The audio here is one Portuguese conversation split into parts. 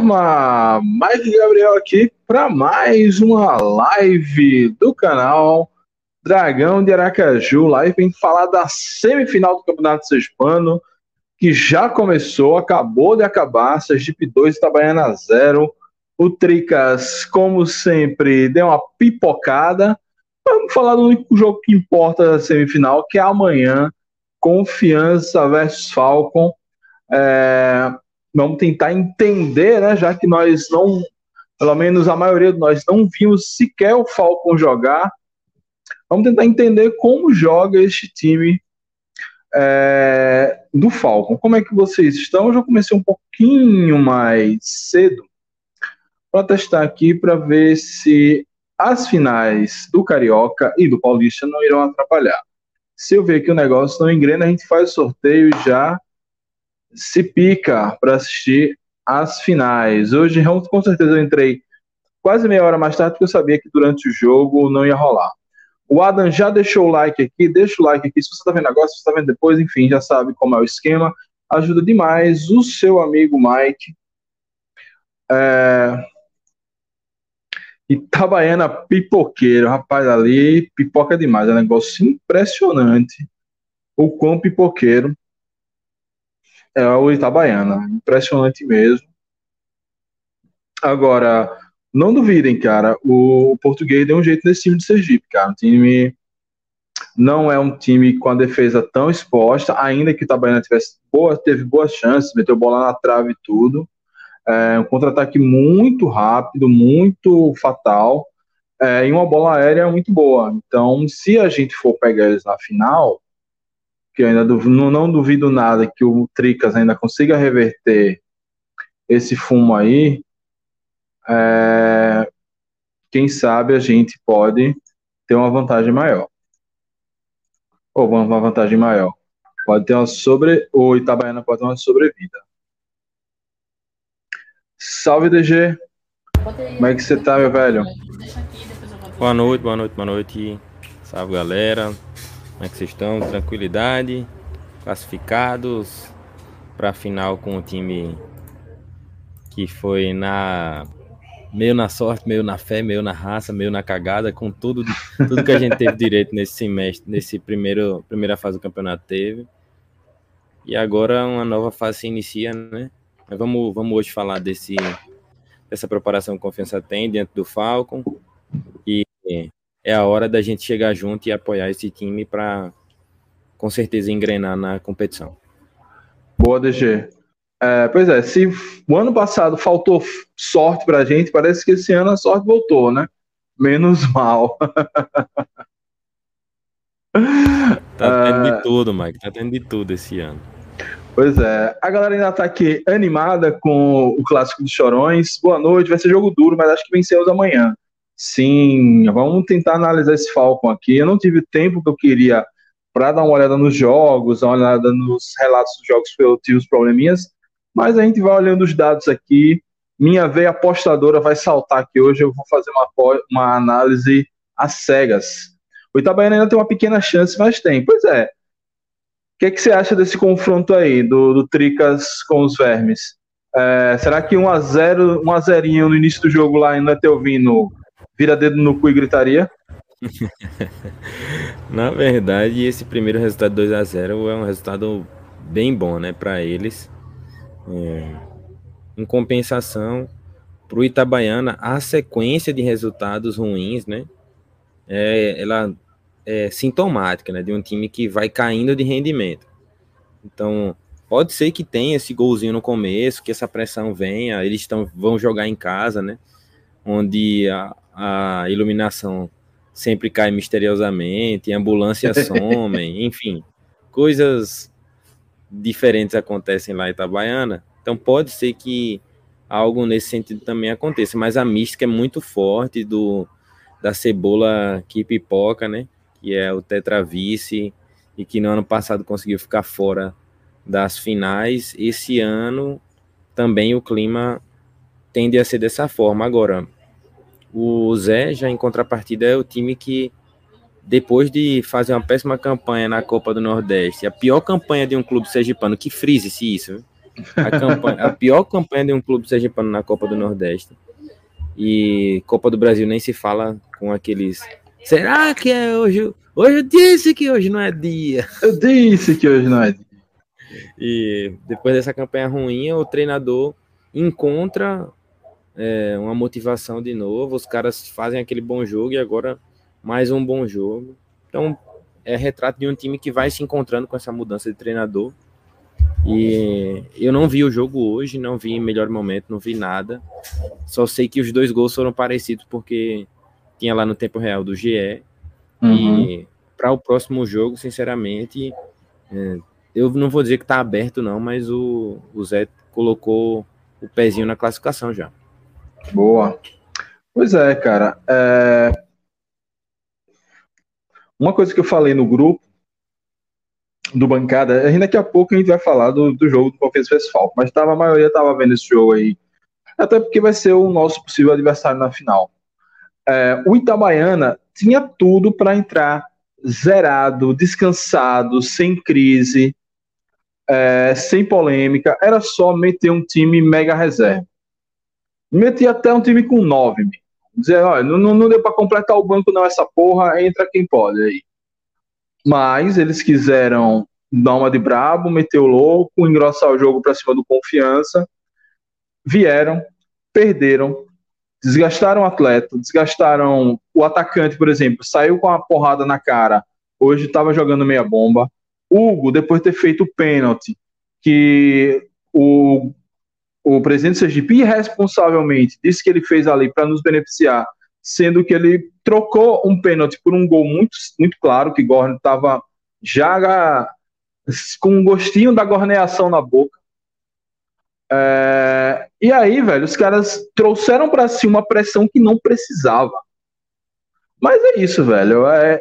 Turma! Mike Gabriel aqui para mais uma live do canal Dragão de Aracaju. Live vem falar da semifinal do Campeonato Sergipano, que já começou, acabou de acabar. Sergipe 2, Itabaiana 0. O Tricas, como sempre, deu uma pipocada. Vamos falar do único jogo que importa da semifinal, que é amanhã. Confiança versus Falcon. É, vamos tentar entender, né, já que nós não, pelo menos a maioria de nós não vimos sequer o Falcon jogar, vamos tentar entender como joga este time é, do Falcon. Como é que vocês estão? Eu já comecei um pouquinho mais cedo para testar aqui para ver se as finais do Carioca e do Paulista não irão atrapalhar. Se eu ver que o negócio não engrena, a gente faz o sorteio já se pica para assistir as finais. Hoje, com certeza, eu entrei quase meia hora mais tarde, porque eu sabia que durante o jogo não ia rolar. O Adam já deixou o like aqui, deixa o like aqui. Se você está vendo agora, se você está vendo depois, enfim, já sabe como é o esquema. Ajuda demais o seu amigo Mike. É... Itabaiana pipoqueiro, rapaz, ali pipoca demais, é um negócio impressionante. O quão pipoqueiro é o Itabaiana. Impressionante mesmo. Agora, não duvidem, cara. O, português deu um jeito nesse time de Sergipe, cara. O time não é um time com a defesa tão exposta, ainda que o Itabaiana tivesse boa, teve boas chances, meteu bola na trave e tudo. É um contra-ataque muito rápido, muito fatal, é, e uma bola aérea muito boa. Então, se a gente for pegar eles na final, que eu ainda duvido, não, duvido nada que o Tricas ainda consiga reverter esse fumo aí, é, quem sabe a gente pode ter uma vantagem maior. Ou uma vantagem maior. Pode ter uma sobre. O Itabaiana pode ter uma sobrevida. Salve, DG. Como é que você tá, meu velho? Boa noite, boa noite, boa noite. Salve, galera. Como é que vocês estão? Tranquilidade? Classificados para a final com o time que foi na meio na sorte, meio na fé, meio na raça, meio na cagada, com tudo, tudo que a gente teve direito nesse semestre, nesse primeiro primeira fase do campeonato teve. E agora uma nova fase se inicia, né? Mas vamos, vamos hoje falar desse dessa preparação que Confiança tem dentro do Falcon e é a hora da gente chegar junto e apoiar esse time para, com certeza, engrenar na competição. Boa, DG. É, pois é, se o ano passado faltou sorte para a gente, parece que esse ano a sorte voltou, né? Menos mal. tá tendo de é. tudo, Mike. Tá tendo de tudo esse ano. Pois é. A galera ainda tá aqui animada com o clássico dos Chorões. Boa noite, vai ser jogo duro, mas acho que vencemos amanhã. Sim, vamos tentar analisar esse Falcon aqui. Eu não tive tempo que eu queria para dar uma olhada nos jogos, dar uma olhada nos relatos dos jogos que eu tive os probleminhas, mas a gente vai olhando os dados aqui. Minha veia apostadora vai saltar aqui hoje. Eu vou fazer uma, uma análise às cegas. O Itabaiana ainda tem uma pequena chance, mas tem. Pois é. O que, é que você acha desse confronto aí, do, do Tricas com os Vermes? É, será que 1x0, 1 a 0 no início do jogo lá ainda te ouvindo vira dedo no cu e gritaria? Na verdade, esse primeiro resultado 2 a 0 é um resultado bem bom, né, para eles. É, em compensação, para o Itabaiana, a sequência de resultados ruins, né, é, ela é, sintomática, né? De um time que vai caindo de rendimento. Então, pode ser que tenha esse golzinho no começo, que essa pressão venha, eles tão, vão jogar em casa, né? Onde a, a iluminação sempre cai misteriosamente, ambulância some, enfim, coisas diferentes acontecem lá em Itabaiana. Então pode ser que algo nesse sentido também aconteça, mas a mística é muito forte do da cebola que pipoca, né? Que é o tetravice e que no ano passado conseguiu ficar fora das finais. Esse ano também o clima tende a ser dessa forma. Agora, o Zé, já em contrapartida, é o time que, depois de fazer uma péssima campanha na Copa do Nordeste, a pior campanha de um clube sergipano, que frise-se isso, a, campanha, a pior campanha de um clube sergipano na Copa do Nordeste, e Copa do Brasil nem se fala com aqueles. Será que é hoje? Hoje eu disse que hoje não é dia. Eu disse que hoje não é dia. E depois dessa campanha ruim, o treinador encontra é, uma motivação de novo. Os caras fazem aquele bom jogo e agora mais um bom jogo. Então é retrato de um time que vai se encontrando com essa mudança de treinador. E eu não vi o jogo hoje, não vi em melhor momento, não vi nada. Só sei que os dois gols foram parecidos porque tinha lá no tempo real do GE. Uhum. E para o próximo jogo, sinceramente, é, eu não vou dizer que está aberto, não, mas o, o Zé colocou o pezinho na classificação já. Boa. Pois é, cara. É... Uma coisa que eu falei no grupo do bancada, ainda daqui a pouco a gente vai falar do, do jogo do Confiança Falco, mas tava, a maioria tava vendo esse jogo aí, até porque vai ser o nosso possível adversário na final. É, o Itabaiana tinha tudo para entrar zerado, descansado, sem crise, é, sem polêmica, era só meter um time mega reserva. Meti até um time com nove. Dizer, olha, não, não deu para completar o banco, não, essa porra, entra quem pode aí. Mas eles quiseram dar uma de brabo, meter o louco, engrossar o jogo para cima do confiança. Vieram, perderam, desgastaram o atleta, desgastaram o atacante, por exemplo, saiu com a porrada na cara, hoje estava jogando meia bomba. Hugo, depois de ter feito o pênalti, que o o presidente Sergipe irresponsavelmente disse que ele fez ali para nos beneficiar, sendo que ele trocou um pênalti por um gol muito, muito claro, que Gordon estava já com um gostinho da gorneação na boca. É, e aí, velho, os caras trouxeram para si uma pressão que não precisava. Mas é isso, velho. É,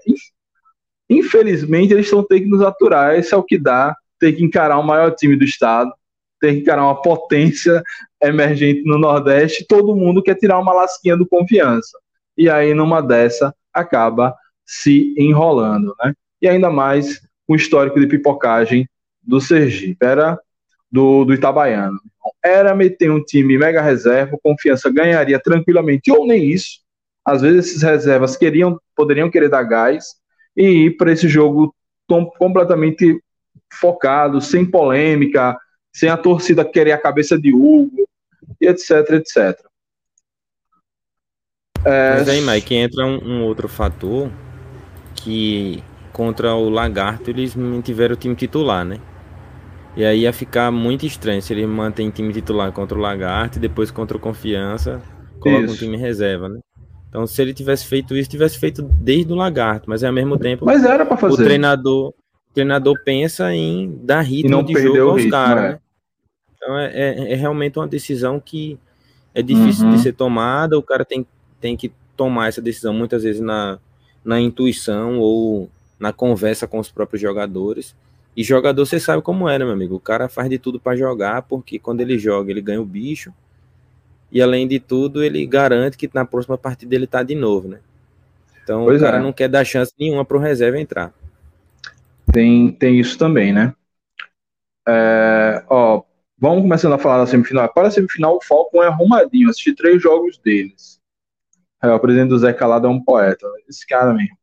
infelizmente, eles estão tendo que nos aturar. Esse é o que dá. Ter que encarar o maior time do estado que encarar uma potência emergente no Nordeste, todo mundo quer tirar uma lasquinha do confiança. E aí, numa dessa, acaba se enrolando, né? E ainda mais o histórico de pipocagem do Sergipe, era do, do Itabaiano. Era meter um time mega reserva, confiança ganharia tranquilamente, ou nem isso. Às vezes esses reservas queriam, poderiam querer dar gás e ir para esse jogo completamente focado, sem polêmica, sem a torcida querer a cabeça de Hugo, e etc, etc. É... Mas aí, Mike, entra um, um, outro fator que contra o Lagarto eles mantiveram o time titular, né? E aí ia ficar muito estranho se eles mantêm time titular contra o Lagarto e depois contra o Confiança colocam um time reserva, né? Então, se ele tivesse feito isso, tivesse feito desde o Lagarto, mas ao mesmo tempo. Mas era para fazer. O treinador, o treinador pensa em dar ritmo de jogo aos caras, né? Então é, é, é, realmente uma decisão que é difícil uhum. de ser tomada, o cara tem, tem que tomar essa decisão muitas vezes na, na intuição ou na conversa com os próprios jogadores. E jogador, você sabe como é, né, meu amigo? O cara faz de tudo para jogar, porque quando ele joga, ele ganha o bicho. E além de tudo, ele garante que na próxima partida ele tá de novo, né? Então pois o cara é. não quer dar chance nenhuma pro reserva entrar. Tem, tem isso também, né? É, ó, vamos começando a falar da semifinal. Para a semifinal, o Falcon é arrumadinho. Assisti três jogos deles. É, o presidente do Zé Calado é um poeta. Esse cara mesmo.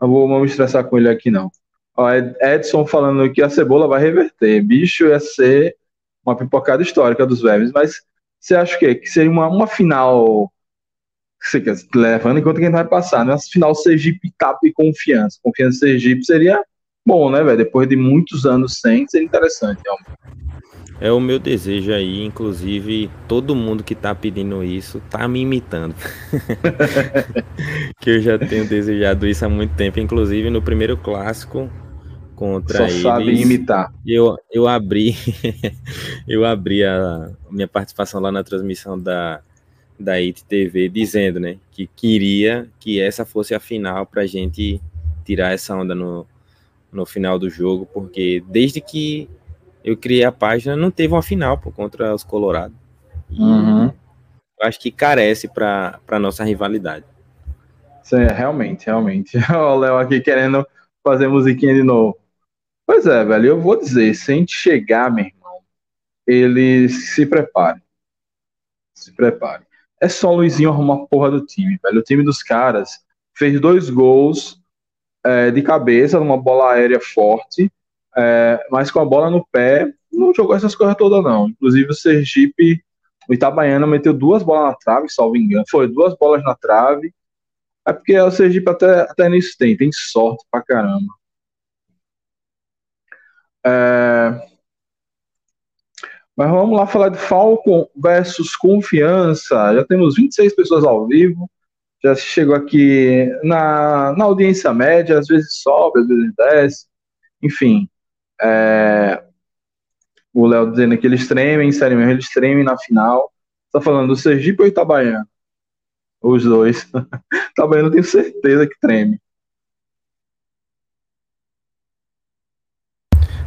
Não vou, me estressar com ele aqui, não. Ó, Edson falando que a cebola vai reverter. Bicho ia ser uma pipocada histórica dos Vermes. Mas você acha que, que seria uma, uma final levando em conta quem vai passar, né? Final Sergipe, Tap e Confiança. Confiança Sergipe seria bom, né, velho? Depois de muitos anos sem, seria interessante, realmente. É o meu desejo aí, inclusive todo mundo que tá pedindo isso tá me imitando. que eu já tenho desejado isso há muito tempo, inclusive no primeiro clássico contra Só eles. sabe imitar. Eu, eu abri eu abri a minha participação lá na transmissão da da IT TV dizendo, né, que queria que essa fosse a final pra gente tirar essa onda no, no final do jogo, porque desde que eu criei a página, não teve uma final por contra os Colorado. Uhum. Acho que carece para nossa rivalidade. Sim, realmente, realmente. o Léo aqui querendo fazer musiquinha de novo. Pois é, velho, eu vou dizer, se a gente chegar, meu irmão, ele se prepare. Se prepare. É só o Luizinho arrumar a porra do time, velho. O time dos caras fez dois gols é, de cabeça, numa bola aérea forte, é, mas com a bola no pé, não jogou essas coisas todas, não. Inclusive o Sergipe, o Itabaiana meteu duas bolas na trave, salvo engano. Foi duas bolas na trave. É porque o Sergipe até, até nisso tem, tem sorte pra caramba. É... Mas vamos lá falar de Falcon versus Confiança. Já temos 26 pessoas ao vivo. Já chegou aqui na, na audiência média, às vezes sobe, às vezes desce. Enfim, é, o Léo dizendo que eles tremem, sério mesmo, eles tremem na final. Tá falando do Sergipe ou Itabaiana? Os dois. Itabaiana tenho certeza que treme.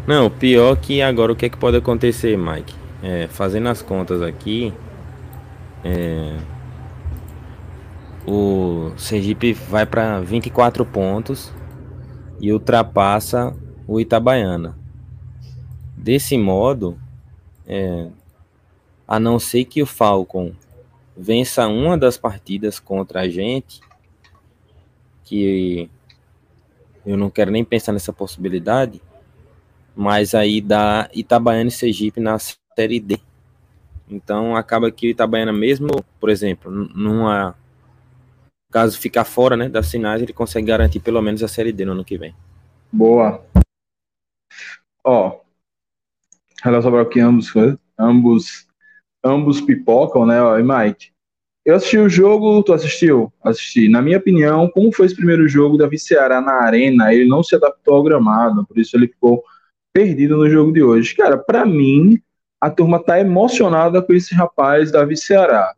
Não, pior que agora o que é que pode acontecer, Mike? É, fazendo as contas aqui, é, o Sergipe vai para 24 pontos e ultrapassa o Itabaiana. Desse modo, é, a não ser que o Falcon vença uma das partidas contra a gente, que eu não quero nem pensar nessa possibilidade, mas aí dá Itabaiana e Sergipe na Série D. Então acaba que o Itabaiana mesmo, por exemplo, numa caso ficar fora, né, das finais, ele consegue garantir pelo menos a Série D no ano que vem. Boa. Ó, relação ao que ambos, ambos, ambos pipocam, né? Ó, e Mike, eu assisti o jogo, tu assistiu? Assisti. Na minha opinião, como foi esse primeiro jogo da Ceará na arena, ele não se adaptou ao gramado, por isso ele ficou perdido no jogo de hoje. Cara, para mim, a turma tá emocionada com esse rapaz da Ceará.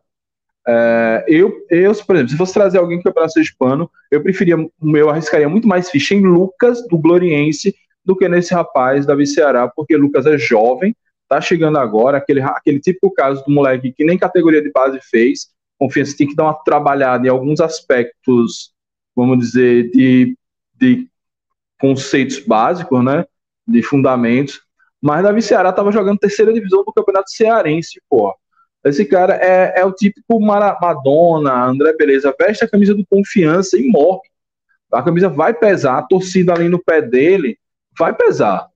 É, eu, eu, por exemplo, se fosse trazer alguém que para ser hispano, eu preferia, eu arriscaria muito mais ficha em Lucas do Gloriense do que nesse rapaz da Ceará, porque Lucas é jovem, tá chegando agora, aquele, aquele típico caso do moleque que nem categoria de base fez, confiança tem que dar uma trabalhada em alguns aspectos, vamos dizer, de, de conceitos básicos, né, de fundamentos, mas Davi Ceará estava jogando terceira divisão do Campeonato Cearense, pô. Esse cara é, é o típico Madonna, André Beleza, veste a camisa do confiança e morre. A camisa vai pesar, a torcida ali no pé dele vai pesar.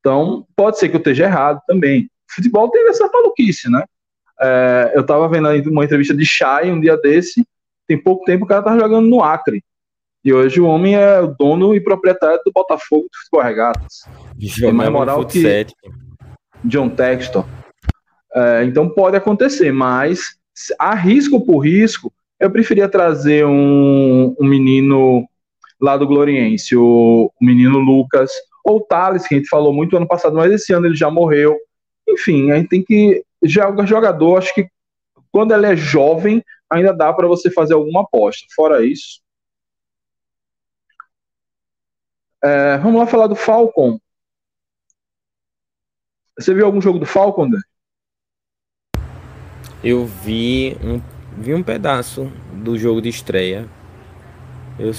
Então, pode ser que eu esteja errado também. Futebol tem essa maluquice, né? É, eu estava vendo uma entrevista de Chay um dia desse, tem pouco tempo o cara tava jogando no Acre. E hoje o homem é o dono e proprietário do Botafogo do Futebol Regatas. Tem mais moral que. John Textor. É, então pode acontecer, mas a risco por risco, eu preferia trazer um, um menino lá do Gloriense, o, o menino Lucas, ou o Thales, que a gente falou muito ano passado, mas esse ano ele já morreu. Enfim, a gente tem que. Já jogador, acho que quando ele é jovem, ainda dá para você fazer alguma aposta. Fora isso. É, vamos lá falar do Falcon. Você viu algum jogo do Falcon, André? Eu vi um, vi um pedaço do jogo de estreia. Eu,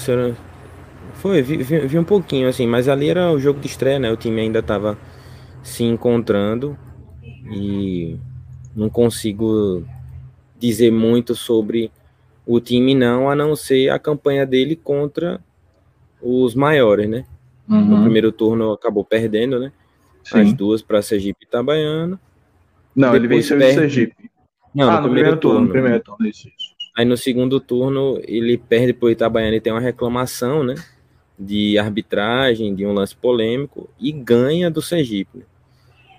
foi, vi, vi, vi, um pouquinho, assim, mas ali era o jogo de estreia, né? O time ainda estava se encontrando e não consigo dizer muito sobre o time, não, a não ser a campanha dele contra os maiores, né? Uhum. No primeiro turno acabou perdendo, né? Sim. As duas para Sergipe e Itabaiana. Não, ele venceu perde... o Sergipe. Não, ah, no, no primeiro, primeiro turno. No primeiro turno, isso, isso. Aí no segundo turno ele perde para o Itabaiana e tem uma reclamação, né? De arbitragem, de um lance polêmico, e ganha do Sergipe. Né?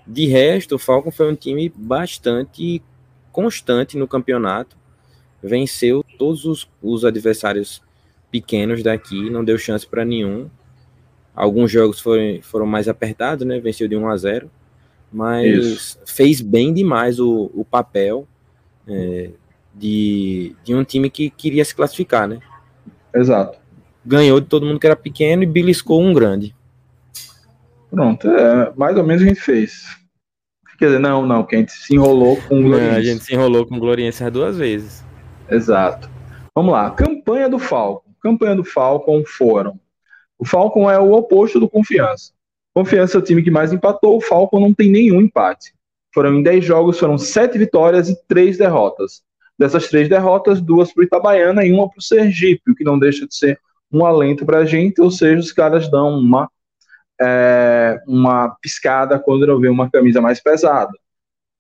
De resto, o Falcon foi um time bastante constante no campeonato. Venceu todos os, os adversários pequenos daqui, não deu chance para nenhum. Alguns jogos foram, foram mais apertados, né? Venceu de 1 a 0 mas Isso. fez bem demais o, o papel é, de, de um time que queria se classificar, né? Exato. Ganhou de todo mundo que era pequeno e beliscou um grande. Pronto, é, mais ou menos a gente fez. Quer dizer, não, não, que a gente se enrolou com o Gloriense. a gente se enrolou com o Gloriense as duas vezes. Exato. Vamos lá, campanha do Falcon. Campanha do Falcon foram. O Falcon é o oposto do Confiança. Confiança é o time que mais empatou, o Falcon não tem nenhum empate. Foram em 10 jogos, foram 7 vitórias e 3 derrotas. Dessas três derrotas, duas para o Itabaiana e uma para o Sergipe, o que não deixa de ser um alento para a gente, ou seja, os caras dão uma, é, uma piscada quando não vê uma camisa mais pesada.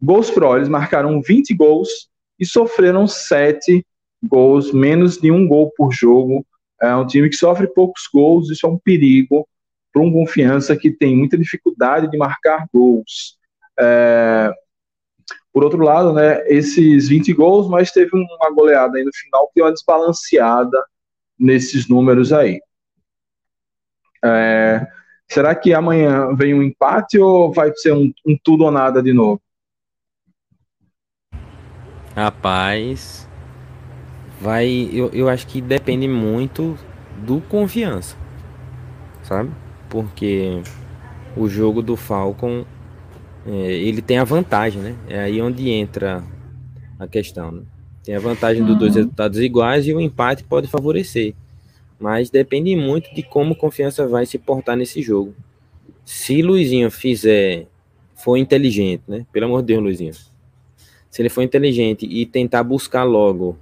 Gols Pro, eles marcaram 20 gols e sofreram 7 gols, menos de um gol por jogo. É um time que sofre poucos gols, isso é um perigo para um confiança que tem muita dificuldade de marcar gols. É, por outro lado, né, esses 20 gols, mas teve uma goleada aí no final que deu uma desbalanceada nesses números aí. É, será que amanhã vem um empate ou vai ser um, um tudo ou nada de novo? Rapaz, vai. Eu, eu acho que depende muito do confiança, sabe? Porque o jogo do Falcon ele tem a vantagem, né? É aí onde entra a questão. Né? Tem a vantagem uhum. dos dois resultados iguais e o empate pode favorecer. Mas depende muito de como confiança vai se portar nesse jogo. Se Luizinho fizer, for inteligente, né? Pelo amor de Deus, Luizinho. Se ele for inteligente e tentar buscar logo,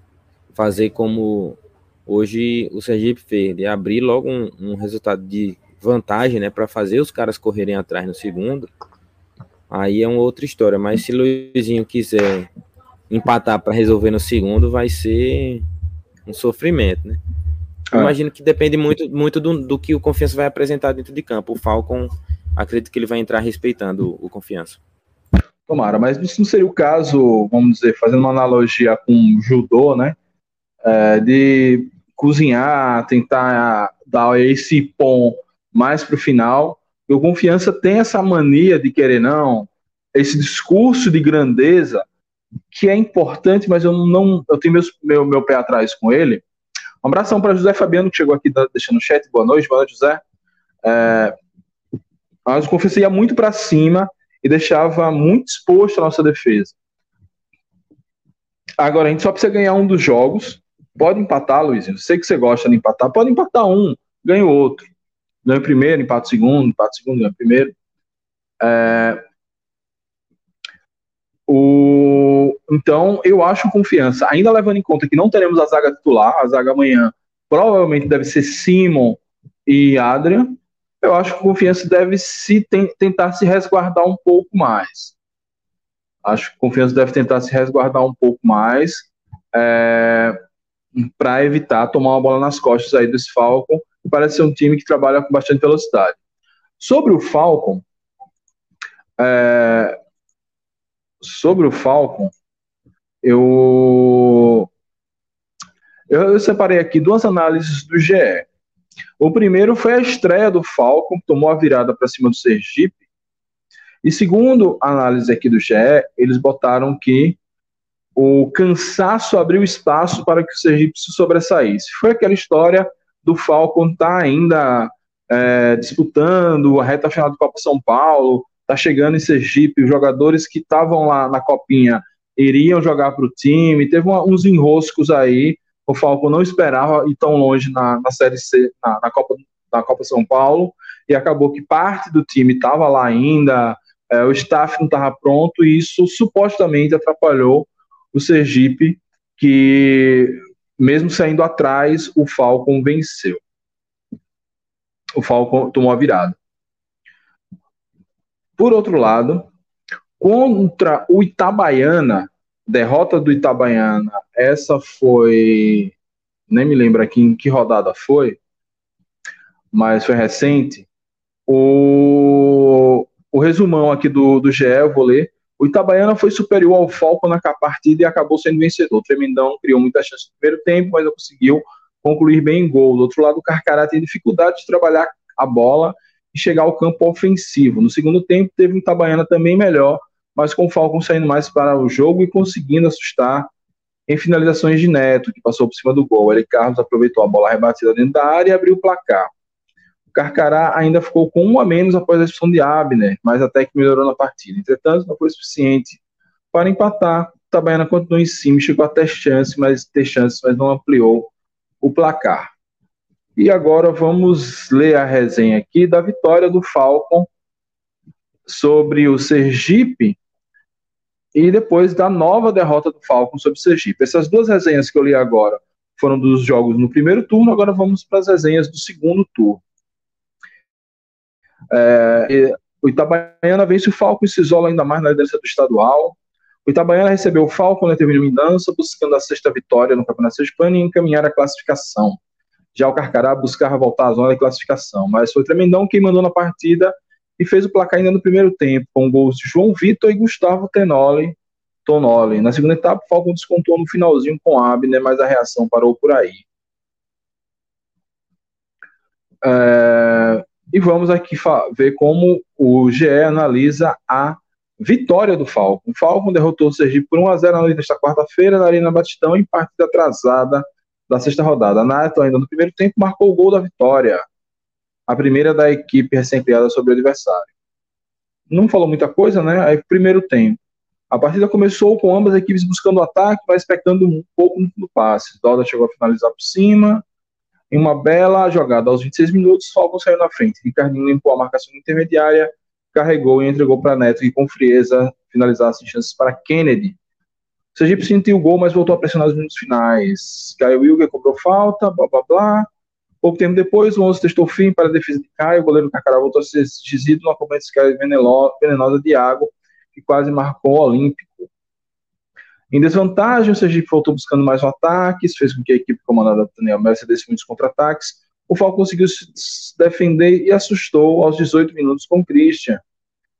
fazer como hoje o Sergipe fez, de abrir logo um, um resultado de vantagem, né? Para fazer os caras correrem atrás no segundo Aí é uma outra história. Mas se Luizinho quiser empatar para resolver no segundo, vai ser um sofrimento, né? É. Imagino que depende muito, muito do, do, que o Confiança vai apresentar dentro de campo. O Falcon, acredito que ele vai entrar respeitando o, o Confiança. Tomara, mas isso não seria o caso, vamos dizer, fazendo uma analogia com judô, né? É, de cozinhar, tentar dar esse pão mais para o final o confiança tem essa mania de querer não, esse discurso de grandeza que é importante, mas eu não, eu tenho meus, meu, meu pé atrás com ele. Um abração para José Fabiano que chegou aqui deixando o chat. Boa noite, boa noite, José. É, mas o confiança ia muito para cima e deixava muito exposto a nossa defesa. Agora, a gente só precisa ganhar um dos jogos. Pode empatar, Luizinho. Sei que você gosta de empatar. Pode empatar um, ganha o outro ganha o primeiro, empata o segundo, empata o segundo, ganha o primeiro. É, o, então, eu acho confiança, ainda levando em conta que não teremos a zaga titular, a zaga amanhã provavelmente deve ser Simon e Adrian. Eu acho que confiança deve se tentar se resguardar um pouco mais. Acho que confiança deve tentar se resguardar um pouco mais é, para evitar tomar uma bola nas costas aí desse Falcon parece ser um time que trabalha com bastante velocidade. Sobre o Falcon, é, sobre o Falcon, eu, eu, separei aqui duas análises do GE. O primeiro foi a estreia do Falcon, que tomou a virada para cima do Sergipe. E segundo a análise aqui do GE, eles botaram que o cansaço abriu espaço para que o Sergipe se sobressaísse. Foi aquela história do Falcon tá ainda é, disputando a reta final do Copa São Paulo, tá chegando em Sergipe, os jogadores que estavam lá na copinha iriam jogar para o time, teve uma, uns enroscos aí, o Falcon não esperava ir tão longe na, na Série C, na, na, Copa, na Copa São Paulo, e acabou que parte do time estava lá ainda, é, o staff não estava pronto, e isso supostamente atrapalhou o Sergipe, que mesmo saindo atrás, o Falcon venceu. O Falcon tomou a virada. Por outro lado, contra o Itabaiana, derrota do Itabaiana, essa foi. Nem me lembro aqui em que rodada foi, mas foi recente. O, o resumão aqui do, do GE, eu vou ler. O Itabaiana foi superior ao Falcon na partida e acabou sendo vencedor. O Tremendão criou muita chance no primeiro tempo, mas não conseguiu concluir bem em gol. Do outro lado, o Carcará tem dificuldade de trabalhar a bola e chegar ao campo ofensivo. No segundo tempo, teve um Itabaiana também melhor, mas com o Falcon saindo mais para o jogo e conseguindo assustar em finalizações de Neto, que passou por cima do gol. Ele Carlos aproveitou a bola rebatida dentro da área e abriu o placar. Carcará ainda ficou com um a menos após a expulsão de Abner, mas até que melhorou na partida. Entretanto, não foi suficiente para empatar. O Itabaiana continuou em cima, chegou a ter chance, mas ter chances, mas não ampliou o placar. E agora vamos ler a resenha aqui da vitória do Falcon sobre o Sergipe e depois da nova derrota do Falcon sobre o Sergipe. Essas duas resenhas que eu li agora foram dos jogos no primeiro turno, agora vamos para as resenhas do segundo turno. É, o Itabaiana vence o Falcon e se isola ainda mais na liderança do estadual. O Itabaiana recebeu o Falcon na terminou em dança, buscando a sexta vitória no Campeonato Sergipano e encaminhar a classificação. Já o Carcará buscava voltar à zona de classificação, mas foi Tremendão quem mandou na partida e fez o placar ainda no primeiro tempo, com gols de João Vitor e Gustavo Tenoli, Tonoli. Na segunda etapa, o Falcon descontou no finalzinho com Abner, mas a reação parou por aí. É, e vamos aqui ver como o GE analisa a vitória do Falcon. O Falcon derrotou o Sergipe por 1x0 na noite desta quarta-feira na Arena Batistão em partida atrasada da sexta rodada. Nato, ainda no primeiro tempo, marcou o gol da vitória a primeira da equipe recém-criada sobre o adversário. Não falou muita coisa, né? Aí, primeiro tempo. A partida começou com ambas as equipes buscando o ataque, mas expectando um pouco no passe. Doda chegou a finalizar por cima. Em uma bela jogada aos 26 minutos, Falcon saiu na frente. Ricardinho limpou a marcação intermediária, carregou e entregou para Neto, que com frieza finalizasse chances para Kennedy. O Sergipe sentiu o gol, mas voltou a pressionar nos minutos finais. Caio Wilger cobrou falta, blá blá blá. Pouco tempo depois, o 11 testou fim para a defesa de Caio, o goleiro Cacará voltou a ser desgido numa cobertura venenosa de água, que quase marcou o Olímpico. Em desvantagem, o Sergipe voltou buscando mais um ataque, isso fez com que a equipe comandada por Daniel Messi desse muitos contra-ataques. O Falcão conseguiu se defender e assustou aos 18 minutos com Christian,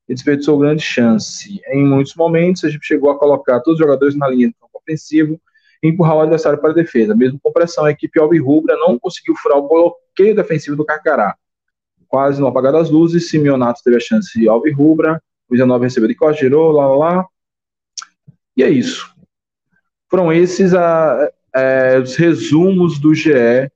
e desperdiçou grande chance. Em muitos momentos, o Sergipe chegou a colocar todos os jogadores na linha do campo ofensivo e empurrar o adversário para a defesa. Mesmo com pressão, a equipe Alvirrubra não conseguiu furar o bloqueio defensivo do Carcará. Quase no apagar das luzes, Simeonato teve a chance de Alvirrubra, o 19 recebeu de Costa, girou, lá, lá, lá. E é isso. Foram esses a, é, os resumos do GE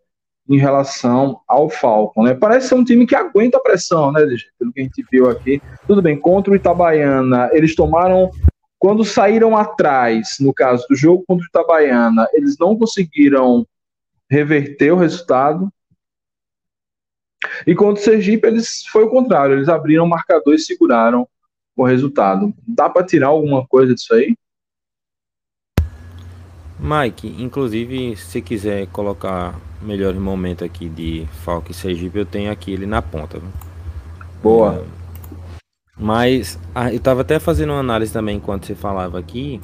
em relação ao Falcon, né? Parece ser um time que aguenta a pressão, né? Pelo que a gente viu aqui. Tudo bem, contra o Itabaiana, eles tomaram quando saíram atrás, no caso do jogo contra o Itabaiana, eles não conseguiram reverter o resultado. E contra o Sergipe, eles foi o contrário, eles abriram o marcador e seguraram o resultado. Dá para tirar alguma coisa disso aí? Mike, inclusive, se quiser colocar melhor momento aqui de Falque e Sergipe, eu tenho aqui ele na ponta. Boa. É, mas ah, eu tava até fazendo uma análise também enquanto você falava aqui.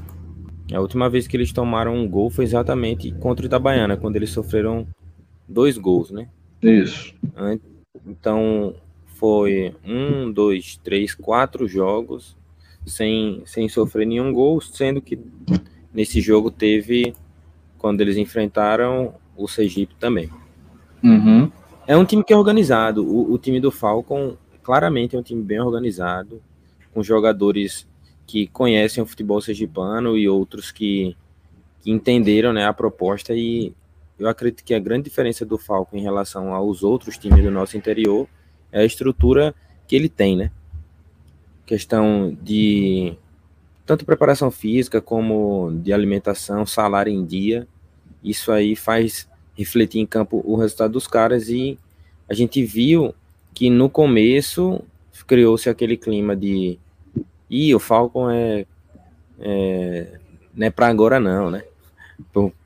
A última vez que eles tomaram um gol foi exatamente contra o Itabaiana, quando eles sofreram dois gols, né? Isso. Então foi um, dois, três, quatro jogos sem, sem sofrer nenhum gol, sendo que nesse jogo teve quando eles enfrentaram o Sergipe também. Uhum. É um time que é organizado. O, o time do Falcon claramente é um time bem organizado, com jogadores que conhecem o futebol sergipano e outros que, que entenderam né, a proposta. E eu acredito que a grande diferença do Falco em relação aos outros times do nosso interior é a estrutura que ele tem, né? Questão de tanto preparação física como de alimentação, salário em dia. Isso aí faz refletir em campo o resultado dos caras e a gente viu que no começo criou-se aquele clima de e o Falcon é, é não é para agora não, né?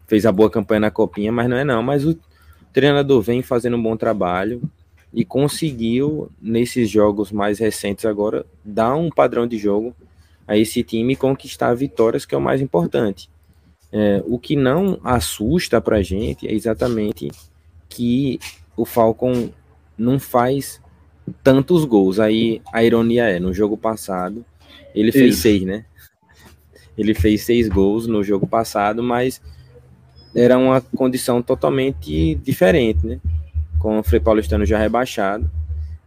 Fez a boa campanha na copinha, mas não é não. Mas o treinador vem fazendo um bom trabalho e conseguiu nesses jogos mais recentes agora dar um padrão de jogo a esse time conquistar vitórias, que é o mais importante. É, o que não assusta para a gente é exatamente que o Falcon não faz tantos gols. Aí a ironia é, no jogo passado, ele Isso. fez seis, né? Ele fez seis gols no jogo passado, mas era uma condição totalmente diferente, né? Com o Frei Paulistano já rebaixado.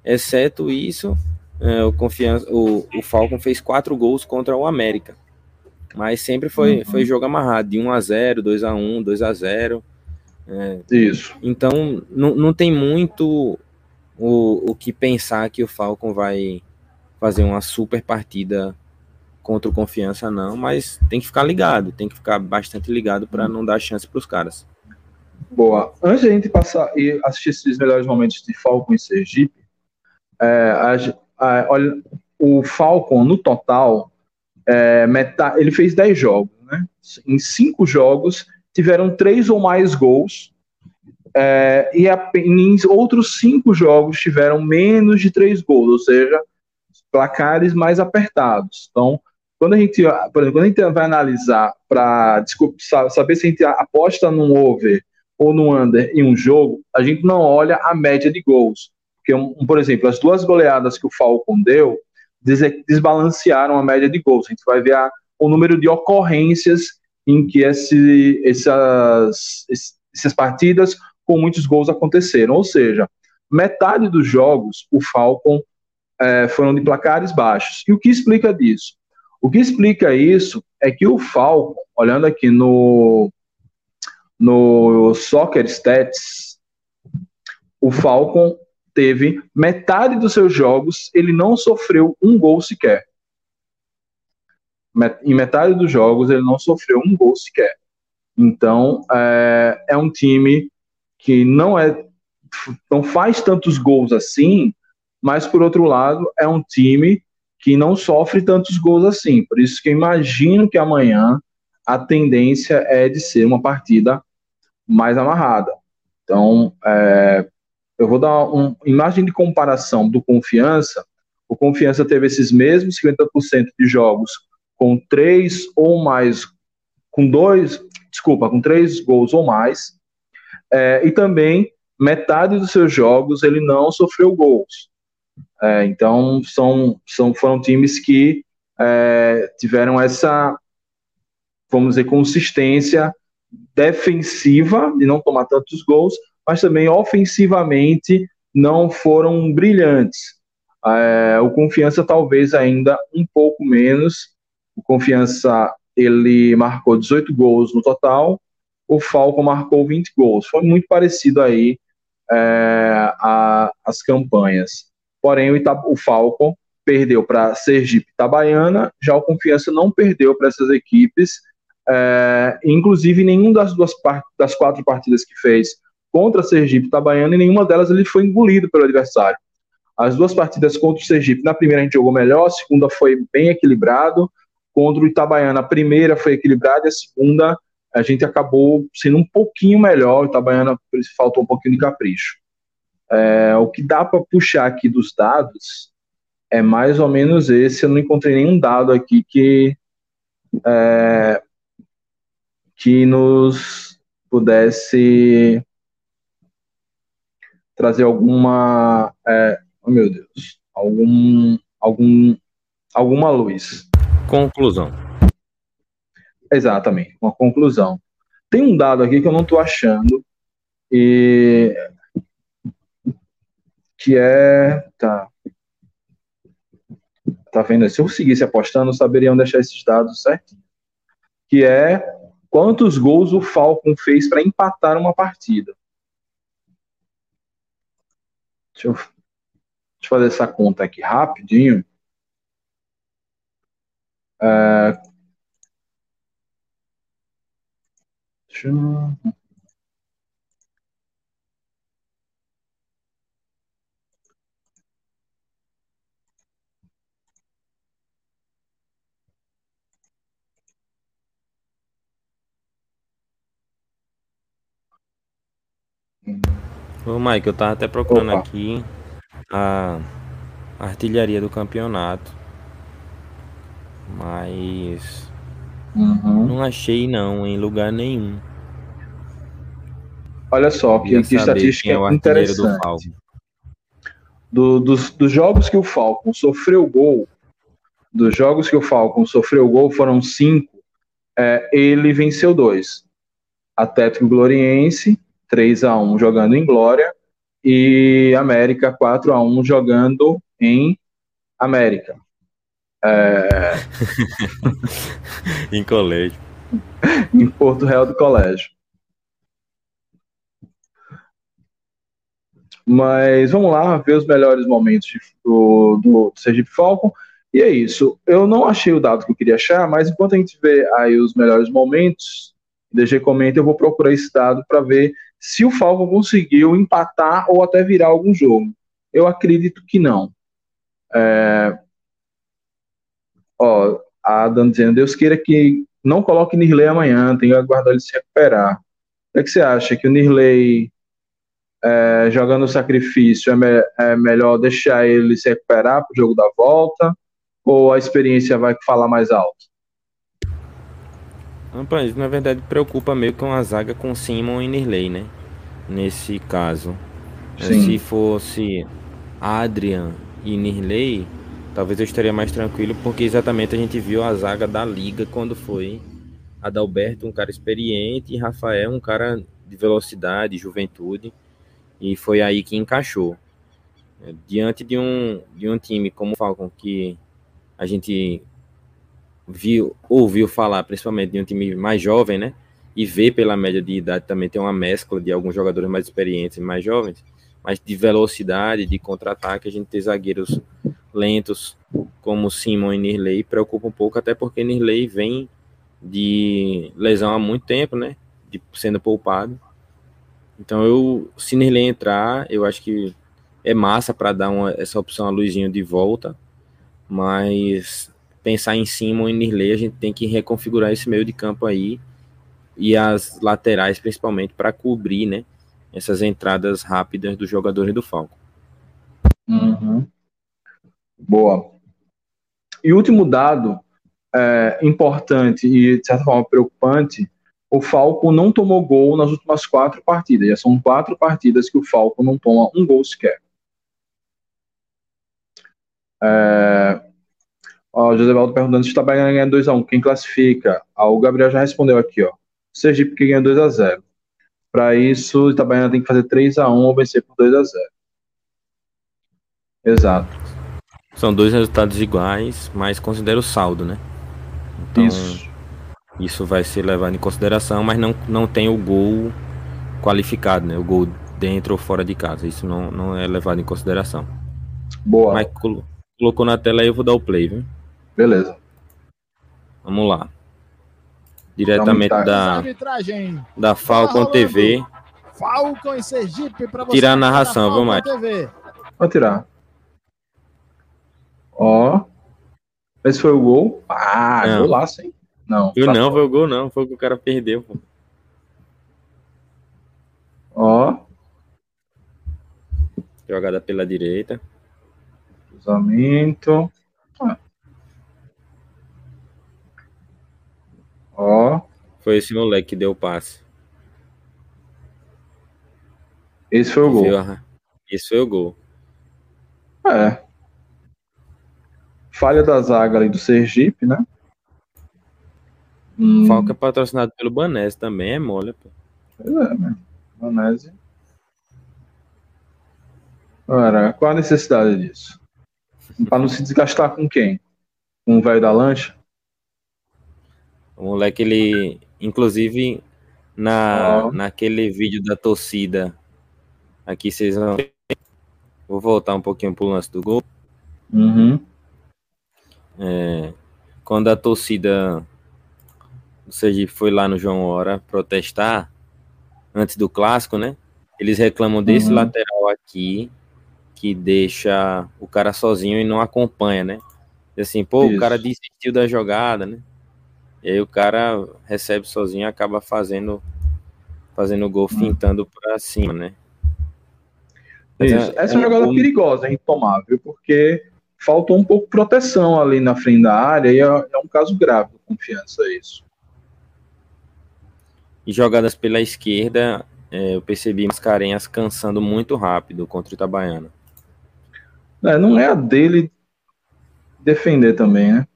Exceto isso, é, o, confiança, o, o Falcon fez quatro gols contra o América. Mas sempre foi, uhum. foi jogo amarrado, de 1 a 0 2 a 1 2 a 0 é, Isso. Então, não, não tem muito o, o que pensar que o Falcon vai fazer uma super partida contra o Confiança, não, mas tem que ficar ligado, tem que ficar bastante ligado para não dar chance para os caras. Boa. Antes de a gente passar e assistir esses melhores momentos de Falcon e Sergipe, é, a, a, olha, o Falcon, no total, é, meta, ele fez 10 jogos. Né? Em cinco jogos, tiveram três ou mais gols. É, e em outros cinco jogos tiveram menos de três gols, ou seja, placares mais apertados. Então, quando a gente, por exemplo, quando a gente vai analisar para saber se a gente aposta num over ou no under em um jogo, a gente não olha a média de gols. Porque, um, por exemplo, as duas goleadas que o Falcon deu desbalancearam a média de gols. A gente vai ver a, o número de ocorrências em que esse, essas, essas partidas com muitos gols aconteceram. Ou seja, metade dos jogos o Falcon é, foram de placares baixos. E o que explica disso? O que explica isso é que o Falcon, olhando aqui no, no Soccer Stats, o Falcon teve metade dos seus jogos, ele não sofreu um gol sequer. Em metade dos jogos, ele não sofreu um gol sequer. Então, é, é um time que não é não faz tantos gols assim, mas por outro lado, é um time que não sofre tantos gols assim. Por isso que imagino que amanhã a tendência é de ser uma partida mais amarrada. Então, é, eu vou dar uma imagem de comparação do Confiança. O Confiança teve esses mesmos 50% de jogos com três ou mais, com dois, desculpa, com três gols ou mais, é, e também metade dos seus jogos ele não sofreu gols. É, então, são, são, foram times que é, tiveram essa, vamos dizer, consistência defensiva de não tomar tantos gols, mas também ofensivamente não foram brilhantes. É, o Confiança talvez ainda um pouco menos. O Confiança ele marcou 18 gols no total, o Falcon marcou 20 gols. Foi muito parecido aí é, a, as campanhas. Porém, o, Ita o Falcon perdeu para Sergipe Itabaiana, já o Confiança não perdeu para essas equipes, é, inclusive nenhum das duas das quatro partidas que fez contra Sergipe Itabaiana e nenhuma delas ele foi engolido pelo adversário. As duas partidas contra o Sergipe, na primeira a gente jogou melhor, a segunda foi bem equilibrado, contra o Itabaiana a primeira foi equilibrada e a segunda a gente acabou sendo um pouquinho melhor, o Itabaiana faltou um pouquinho de capricho. É, o que dá para puxar aqui dos dados é mais ou menos esse. Eu não encontrei nenhum dado aqui que é, que nos pudesse trazer alguma, é, oh meu Deus, algum, algum, alguma luz. Conclusão. Exatamente, uma conclusão. Tem um dado aqui que eu não estou achando e que é. Tá. Tá vendo? Se eu seguisse apostando, saberiam deixar esses dados certo? Que é quantos gols o Falcon fez para empatar uma partida. Deixa eu, deixa eu fazer essa conta aqui rapidinho. É, deixa eu, Ô, Mike, eu tava até procurando Opa. aqui a artilharia do campeonato. Mas uhum. não achei não em lugar nenhum. Olha só, que, que estatística é interessante. Do, dos, dos jogos que o Falcon sofreu gol, dos jogos que o Falcon sofreu gol foram cinco, é, ele venceu dois. Atlético Gloriense, 3 a 1 jogando em Glória, e América 4 a 1 jogando em América. É... em colégio. em Porto Real do Colégio. Mas vamos lá ver os melhores momentos do, do Sergipe Falcon. E é isso. Eu não achei o dado que eu queria achar, mas enquanto a gente vê aí os melhores momentos, DG comenta, eu vou procurar esse dado para ver se o Falcon conseguiu empatar ou até virar algum jogo. Eu acredito que não. É... Ó, a Adam dizendo, Deus queira que não coloque Nirley amanhã, tem que aguardar ele se recuperar. O é que você acha? Que o Nirley é, jogando o sacrifício, é, me, é, melhor deixar ele se recuperar para o jogo da volta? Ou a experiência vai falar mais alto? Rapaz, na verdade preocupa meio com a zaga com Simon e Nirley, né? Nesse caso. Sim. Se fosse Adrian e Nirley, talvez eu estaria mais tranquilo, porque exatamente a gente viu a zaga da liga quando foi Adalberto, um cara experiente, e Rafael, um cara de velocidade, juventude. E foi aí que encaixou. Diante de um, de um time como o Falcon, que a gente viu, ouviu falar, principalmente de um time mais jovem, né? E vê pela média de idade também tem uma mescla de alguns jogadores mais experientes e mais jovens, mas de velocidade, de contra-ataque, a gente tem zagueiros lentos como Simon e Nirley preocupa um pouco, até porque Nirley vem de lesão há muito tempo, né? De, sendo poupado. Então, eu, se Nirley entrar, eu acho que é massa para dar uma, essa opção a Luizinho de volta, mas pensar em cima e Nirley, a gente tem que reconfigurar esse meio de campo aí e as laterais principalmente para cobrir, né, essas entradas rápidas dos jogadores do Falco. Uhum. Boa. E último dado é, importante e de certa forma preocupante o Falco não tomou gol nas últimas quatro partidas. Já são quatro partidas que o Falco não toma um gol sequer. É... Ó, o José Valdo perguntando se está ganhando 2x1. Quem classifica? Ah, o Gabriel já respondeu aqui, ó. Sergipe que ganha 2x0. Para isso, o Itabaiana tem que fazer 3x1 ou vencer por 2x0. Exato. São dois resultados iguais, mas considera o saldo, né? Então, isso. Isso vai ser levado em consideração, mas não, não tem o gol qualificado, né? O gol dentro ou fora de casa. Isso não, não é levado em consideração. Boa. Mas colocou na tela aí, eu vou dar o play, viu? Beleza. Vamos lá. Diretamente da, da Falcon tá TV. Falcon e Sergipe para você. Tirar a narração, vamos mais. Vou tirar. Ó. Esse foi o gol. Ah, Não. golaço, hein? Não. Eu não, foi o gol, não. Foi o que o cara perdeu, pô. Ó. Jogada pela direita. Cruzamento. Ó. Foi esse moleque que deu o passe. Esse foi o gol. Esse foi o gol. É. Falha da zaga ali do Sergipe, né? Hum. Falca é patrocinado pelo Banese também, é mole, pô. Pois é, né? Banese. Ora, qual a necessidade disso? Para não se desgastar com quem? Com o velho da lancha? O moleque, ele, inclusive, na, oh. naquele vídeo da torcida, aqui vocês vão. Vou voltar um pouquinho pro lance do gol. Uhum. É, quando a torcida o Sergipe foi lá no João Hora protestar antes do clássico, né? Eles reclamam desse uhum. lateral aqui que deixa o cara sozinho e não acompanha, né? E assim, pô, Isso. o cara desistiu da jogada, né? E aí o cara recebe sozinho e acaba fazendo fazendo o gol uhum. fintando para cima, né? Isso. É, Essa é uma jogada perigosa, hein, tomar, viu? Porque faltou um pouco de proteção ali na frente da área e é, é um caso grave de confiança isso. E jogadas pela esquerda, é, eu percebi Mascarenhas cansando muito rápido contra o Itabaiana. É, não é a dele defender também, né?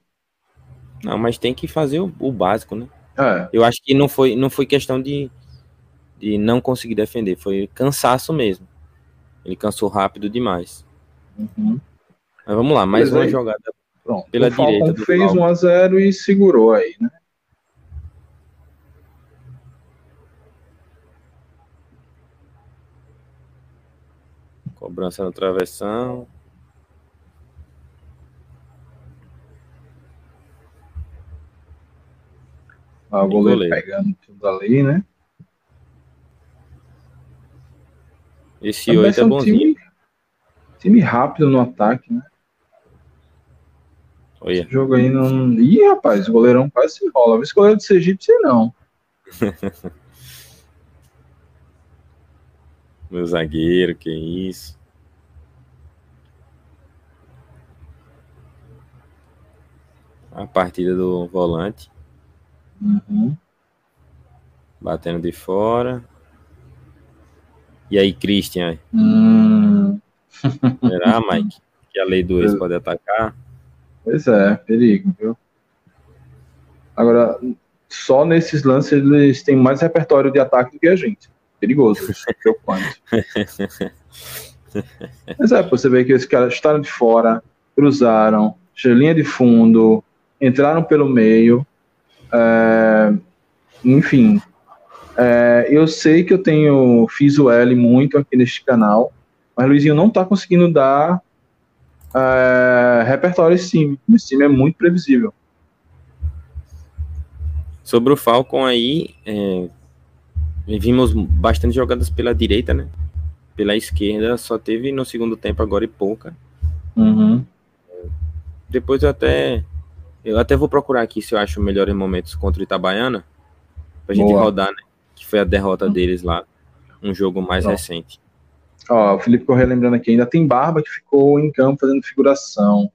Não, mas tem que fazer o, o básico, né? É. Eu acho que não foi, não foi questão de, de não conseguir defender, foi cansaço mesmo. Ele cansou rápido demais. Uhum. Mas vamos lá, mais Pois uma aí. jogada Pronto. Pela o Falcon direita do fez Falcon. 1 a 0 e segurou aí, né? Cobrança no travessão. O goleiro goleiro. pegando tudo ali, né? Esse Também 8 é são bonzinho. time, time rápido no ataque, né? Olha, Esse jogo aí não. Ih, rapaz, o goleirão quase se enrola. Esse goleiro de Sergipe, sei não. meu zagueiro, que isso. A partida do volante, Uhum. batendo de fora. E aí, Christian, Hum, será, Mike? Que a lei do ex pode atacar? pois é, perigo, viu? Agora, só nesses lances eles têm mais repertório de ataque do que a gente. Perigoso, preocupante. Mas é, você vê que esses caras estaram de fora, cruzaram, linha de fundo, entraram pelo meio. É, enfim, é, eu sei que eu tenho, fiz o L muito aqui neste canal, mas Luizinho não tá conseguindo dar é, repertório a esse time. Esse time é muito previsível. Sobre o Falcon aí, é, vimos bastante jogadas pela direita, né? Pela esquerda, só teve no segundo tempo agora e pouca. Uhum. Depois eu até eu até vou procurar aqui se eu acho melhores momentos contra o Itabaiana pra gente Boa. rodar, né? Que foi a derrota deles lá, um jogo mais Pronto. recente. Ó, o Felipe Corrêa lembrando aqui, ainda tem Barba que ficou em campo fazendo figuração.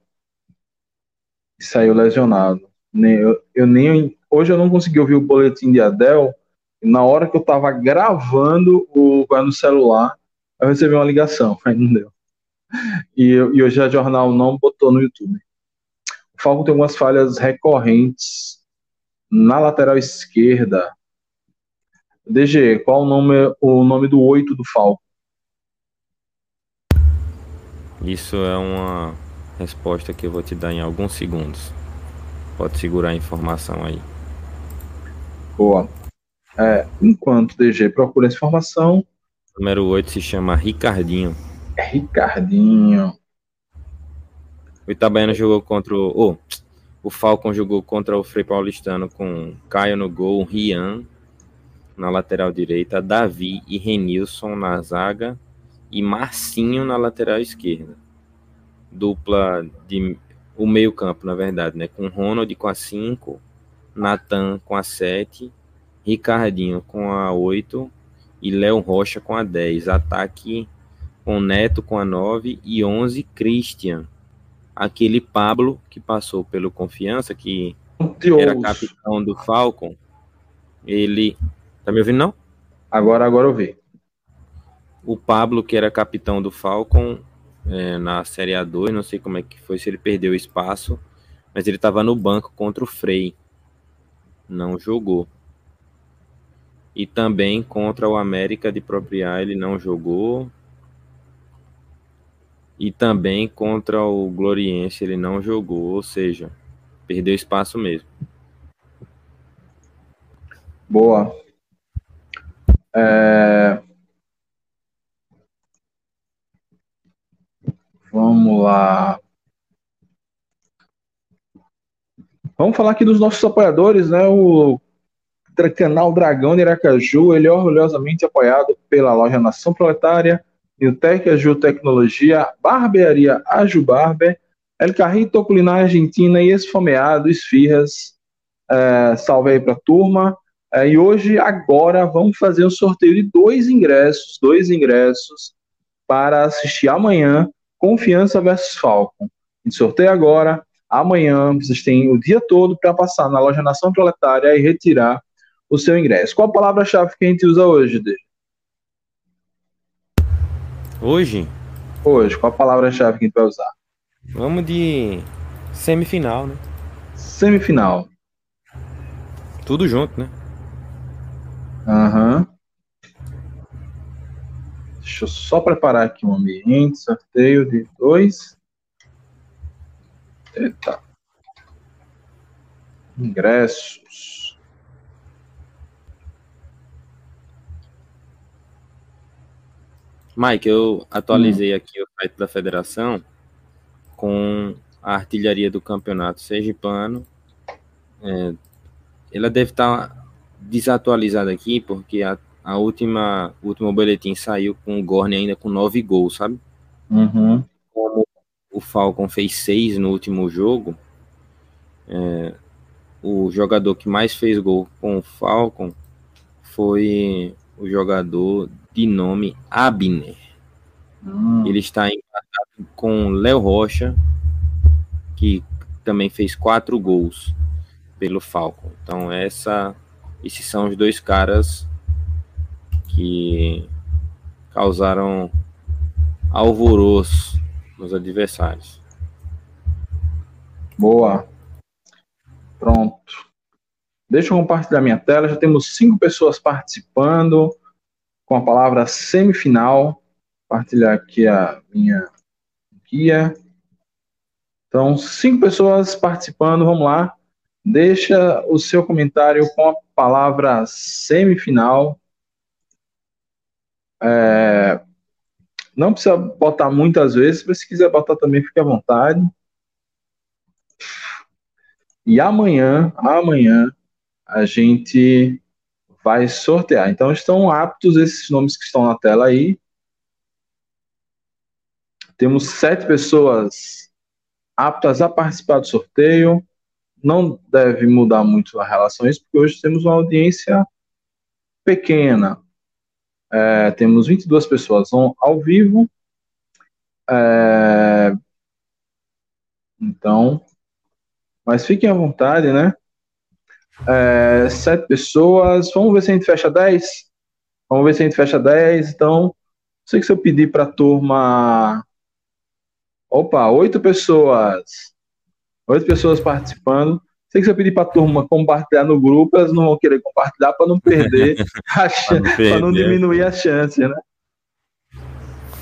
E saiu lesionado. Nem, eu, eu nem, hoje eu não consegui ouvir o boletim de Adel. E na hora que eu tava gravando o no celular, eu recebi uma ligação, aí não deu. E, e hoje a jornal não botou no YouTube. O Falcon tem algumas falhas recorrentes na lateral esquerda. DG, qual o nome, o nome do 8 do Falcon? Isso é uma resposta que eu vou te dar em alguns segundos. Pode segurar a informação aí. Boa. É, enquanto DG procura essa informação, O número 8 se chama Ricardinho. é Ricardinho. O Itabaiana jogou contra o. oh, o Falcon jogou contra o Frei Paulistano com Caio no gol, Rian na lateral direita, Davi e Renilson na zaga e Marcinho na lateral esquerda. Dupla de. O meio-campo, na verdade, né? Com Ronald com a 5, Natan com a 7, Ricardinho com a 8 e Léo Rocha com a 10. Ataque com Neto com a 9 e 11, Christian aquele Pablo que passou pelo Confiança, que De era capitão do Falcon, ele. Tá me ouvindo, não? Agora, agora eu vi. O Pablo, que era capitão do Falcon é, na Série A2, não sei como é que foi, se ele perdeu espaço, mas ele estava no banco contra o Frei. Não jogou. E também contra o América de Propriar, ele não jogou. E também contra o Gloriense ele não jogou, ou seja, perdeu espaço mesmo. Boa. É, Vamos lá. Vamos falar aqui dos nossos apoiadores, né? O canal Dragão de Aracaju, ele é orgulhosamente apoiado pela loja Nação Proletária, Newtec Aju Tecnologia, Barbearia Aju Barber, El Carrito Culinária Argentina e Esfomeado Esfirras. É, salve aí pra turma. É, e hoje, agora, vamos fazer um sorteio de dois ingressos, dois ingressos para assistir amanhã Confiança versus Falcon. A gente sorteia agora. Amanhã vocês têm o dia todo para passar na loja Nação Proletária e retirar o seu ingresso. Qual a palavra-chave que a gente usa hoje, Deja? Hoje? Hoje, qual a palavra-chave que a gente vai usar? Vamos de semifinal, né? Semifinal. Tudo junto, né? Aham. Uhum. Deixa eu só preparar aqui um ambiente, sorteio de dois. Eita. Ingressos. Mike, eu atualizei hum. aqui o site da federação com a artilharia do campeonato sergipano. É, ela deve estar desatualizada aqui, porque a, a última último boletim saiu com o Gorne ainda com nove gols, sabe? Uhum. Como o Falcon fez seis no último jogo, é, o jogador que mais fez gol com o Falcon foi o jogador de nome Abner. Uhum. Ele está empatado com Léo Rocha, que também fez quatro gols pelo Falcon. Então essa, esses são os dois caras que causaram alvoroço nos adversários. Boa. Pronto. Deixa eu compartilhar minha tela. Já temos cinco pessoas participando com a palavra semifinal. Compartilhar aqui a minha guia. Então, cinco pessoas participando, vamos lá. Deixa o seu comentário com a palavra semifinal. É, não precisa botar muitas vezes, mas se quiser botar também, fique à vontade. E amanhã, amanhã, a gente vai sortear. Então, estão aptos esses nomes que estão na tela aí. Temos sete pessoas aptas a participar do sorteio. Não deve mudar muito a relação a isso, porque hoje temos uma audiência pequena. É, temos 22 pessoas ao vivo. É, então, mas fiquem à vontade, né? É, sete pessoas. Vamos ver se a gente fecha 10. Vamos ver se a gente fecha 10. Então, sei que se eu pedir para a turma Opa, oito pessoas. Oito pessoas participando. Sei que se eu pedir para a turma compartilhar no grupo, elas não vão querer compartilhar para não perder a chance, para não diminuir a chance, né?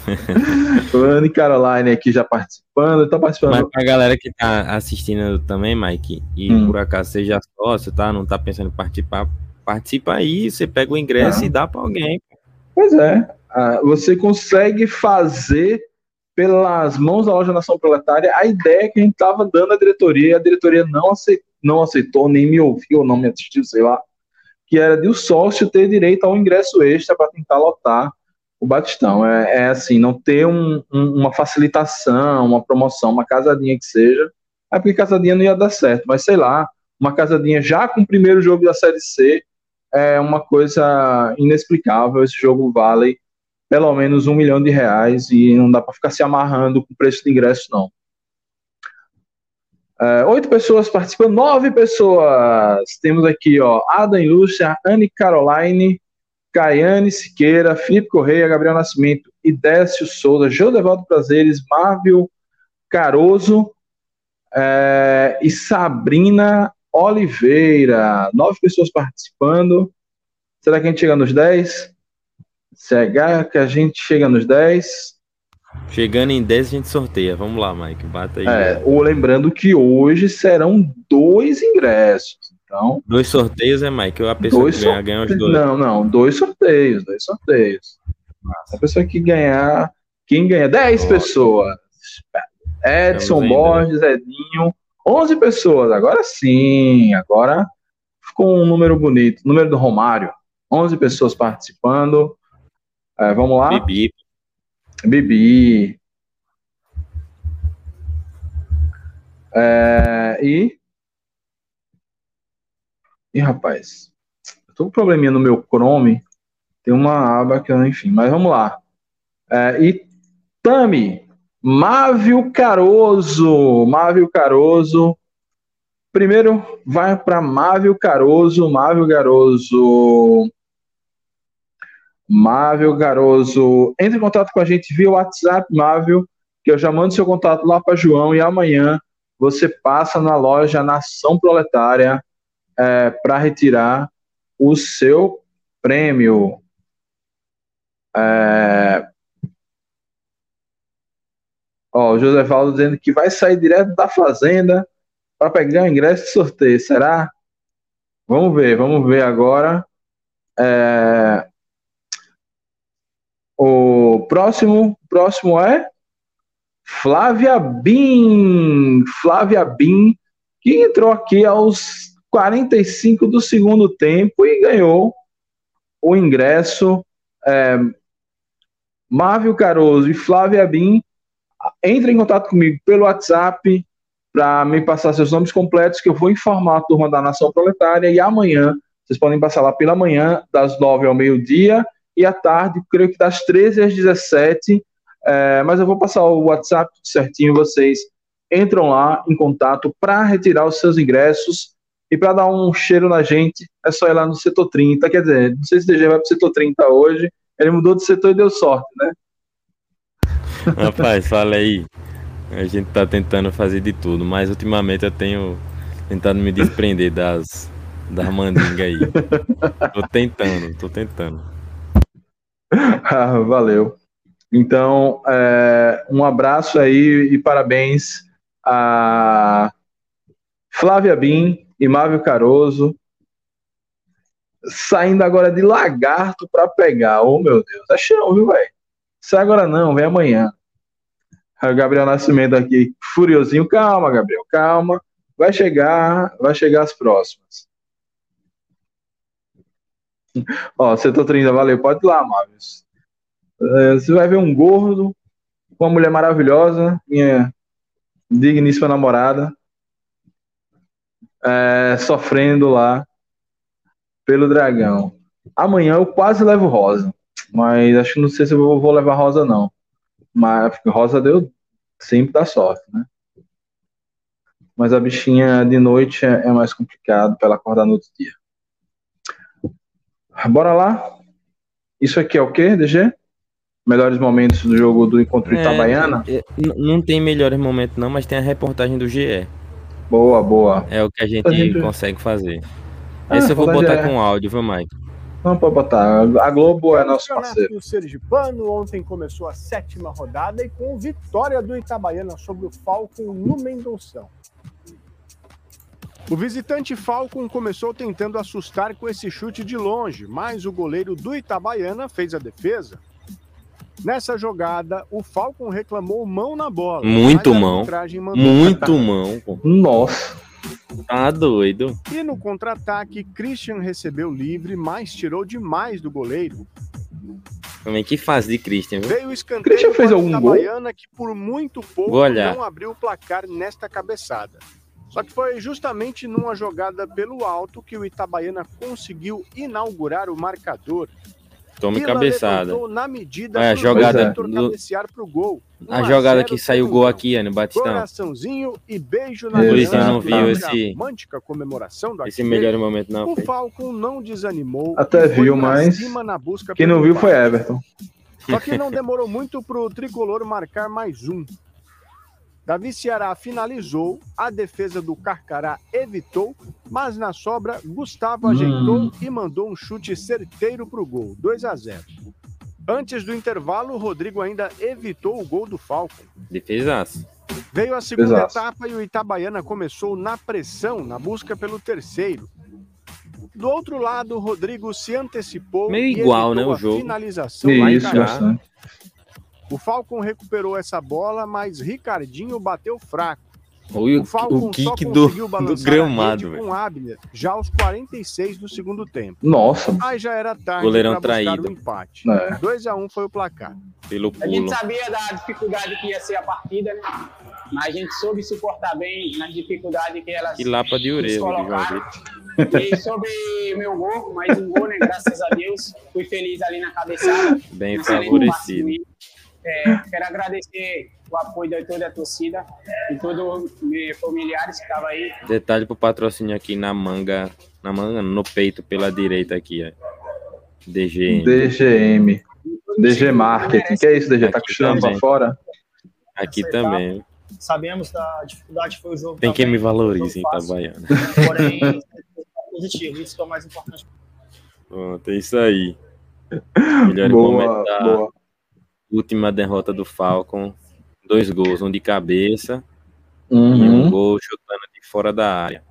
Ana e Caroline aqui já participando, tá participando. Mas pra galera que tá assistindo também, Mike, e hum. por acaso seja sócio, tá? Não tá pensando em participar, participa aí, você pega o ingresso ah. e dá para alguém. Pois é, ah, você consegue fazer pelas mãos da loja Nação Proletária a ideia que a gente estava dando à diretoria, e a diretoria não aceitou, não aceitou, nem me ouviu, não me assistiu, sei lá, que era de o sócio ter direito a um ingresso extra para tentar lotar o Batistão. É, é assim, não ter um, um, uma facilitação, uma promoção, uma casadinha que seja, é porque casadinha não ia dar certo, mas sei lá, uma casadinha já com o primeiro jogo da Série C é uma coisa inexplicável. Esse jogo vale pelo menos um milhão de reais e não dá para ficar se amarrando com o preço de ingresso, não. É, oito pessoas participando, nove pessoas. Temos aqui, ó, Ada Lúcia, Anne Caroline, Caiane Siqueira, Felipe Correia, Gabriel Nascimento, Idécio Souza, Jodevaldo Prazeres, Marvel Caroso é, e Sabrina Oliveira. Nove pessoas participando. Será que a gente chega nos dez? CH, que a gente chega nos 10. Chegando em 10, a gente sorteia. Vamos lá, Mike. Bata aí. É, ou lembrando que hoje serão dois ingressos. Então, dois sorteios é, Mike? A pessoa dois que ganhar, ganha os dois. Não, não, dois sorteios, dois sorteios. Nossa. A pessoa que ganhar, quem ganha? 10 pessoas. Edson Borges, Edinho, 11 pessoas. Agora sim, agora ficou um número bonito. Número do Romário. 11 pessoas participando. É, vamos lá? Bibi. Bibi. É, e. E rapaz, eu tô com um probleminha no meu Chrome. Tem uma aba que eu, enfim, mas vamos lá. É, e Tami Mávio Caroso. Mávio Caroso. Primeiro vai para Mávio Caroso. Mávio Caroso. Mávio Caroso. Entre em contato com a gente via WhatsApp, Mávio, que eu já mando seu contato lá para João e amanhã você passa na loja Nação Proletária é, para retirar o seu prêmio. É... Ó, o José Valdo dizendo que vai sair direto da fazenda para pegar o ingresso de sorteio. Será? Vamos ver, vamos ver agora. É... O próximo, próximo é Flávia Bin. Flávia Bin, que entrou aqui aos 45 do segundo tempo e ganhou o ingresso. É, Mávio Caroso e Flávia Bin, entre em contato comigo pelo WhatsApp para me passar seus nomes completos, que eu vou informar a turma da Nação Proletária. E amanhã, vocês podem passar lá pela manhã, das 9 ao meio-dia, e à tarde, creio que das 13 às 17. É, mas eu vou passar o WhatsApp certinho, vocês entram lá em contato para retirar os seus ingressos e para dar um cheiro na gente, é só ir lá no setor 30. Quer dizer, não sei se o DG vai para o setor 30 hoje. Ele mudou de setor e deu sorte, né? Rapaz, fala aí. A gente tá tentando fazer de tudo, mas ultimamente eu tenho tentado me desprender das, das mandingas aí. tô tentando, tô tentando. Ah, valeu. Então, é, um abraço aí e parabéns a Flávia Bin, Mávio Caroso saindo agora de lagarto para pegar. Oh, meu Deus, é chão, viu, velho? Sai agora não, vem amanhã. O Gabriel Nascimento aqui, furiosinho. Calma, Gabriel, calma. Vai chegar, vai chegar as próximas. Ó, setor 30, valeu. Pode ir lá, Mávio. É, você vai ver um gordo uma mulher maravilhosa, minha digníssima namorada é, sofrendo lá pelo dragão. Amanhã eu quase levo rosa, mas acho que não sei se eu vou levar rosa não. Mas rosa deu sempre dá sorte, né? Mas a bichinha de noite é, é mais complicado para ela acordar no outro dia. Bora lá. Isso aqui é o quê, DG? Melhores momentos do jogo do encontro é, Itabaiana? É, não tem melhores momentos não, mas tem a reportagem do GE. Boa, boa. É o que a gente, a gente... consegue fazer. Ah, Esse eu vou botar é. com áudio, viu, Mike? Não pode botar. A Globo é nosso parceiro. O Sergipano ontem começou a sétima rodada e com vitória do Itabaiana sobre o Falcon no Mendonção. O visitante Falcon começou tentando assustar com esse chute de longe, mas o goleiro do Itabaiana fez a defesa Nessa jogada, o Falcon reclamou mão na bola. Muito mão. Muito mão. Nossa. Tá doido. E no contra-ataque, Christian recebeu livre, mas tirou demais do goleiro. Também que faz de Christian, viu? Veio o escanteio Christian fez algum gol? que por muito pouco não abriu o placar nesta cabeçada. Só que foi justamente numa jogada pelo alto que o Itabaiana conseguiu inaugurar o marcador. Tome cabeçada. Na medida é, a jogada do... pro gol. A jogada que saiu gol aqui, no Batistão. Coraçãozinho e beijo na Por isso eu não viu esse comemoração do esse melhor momento não. O Falcon não desanimou. Até viu, mas quem não viu foi Everton. Só que não demorou muito pro tricolor marcar mais um. Davi Ceará finalizou, a defesa do Carcará evitou, mas na sobra, Gustavo hum. ajeitou e mandou um chute certeiro para o gol, 2 a 0. Antes do intervalo, Rodrigo ainda evitou o gol do Falcon. Defesaço. Veio a segunda Defesaço. etapa e o Itabaiana começou na pressão, na busca pelo terceiro. Do outro lado, o Rodrigo se antecipou Meio igual, né, o jogo. finalização Isso, lá o Falcon recuperou essa bola, mas Ricardinho bateu fraco. O, o Falcon o kick do, do gramado, com Abner, já aos 46 do segundo tempo. Nossa. Aí já era tarde Goleirão traído. o empate. É. 2 a 1 um foi o placar. Pelo pulo. A gente sabia da dificuldade que ia ser a partida, né? Mas a gente soube suportar bem nas dificuldades que elas Que lapa de orelha, E sobre meu gol, mais um gol, né? Graças a Deus. Fui feliz ali na cabeçada. Bem favorecido É, quero agradecer o apoio de toda a torcida e todos os meus familiares que estavam aí. Detalhe pro patrocínio aqui na manga, na manga, no peito pela direita aqui, ó. DGM. DGM. DG Marketing. O que é isso, DG? Tá costurando pra fora? Aqui também. Sabemos da dificuldade que foi o jogo. Tem quem me valorize em Itabaiana. Porém, positivo, isso que é o mais importante. Pronto, é isso aí. Melhor boa, momento da boa. Última derrota do Falcon. Dois gols, um de cabeça uhum. e um gol chutando de fora da área.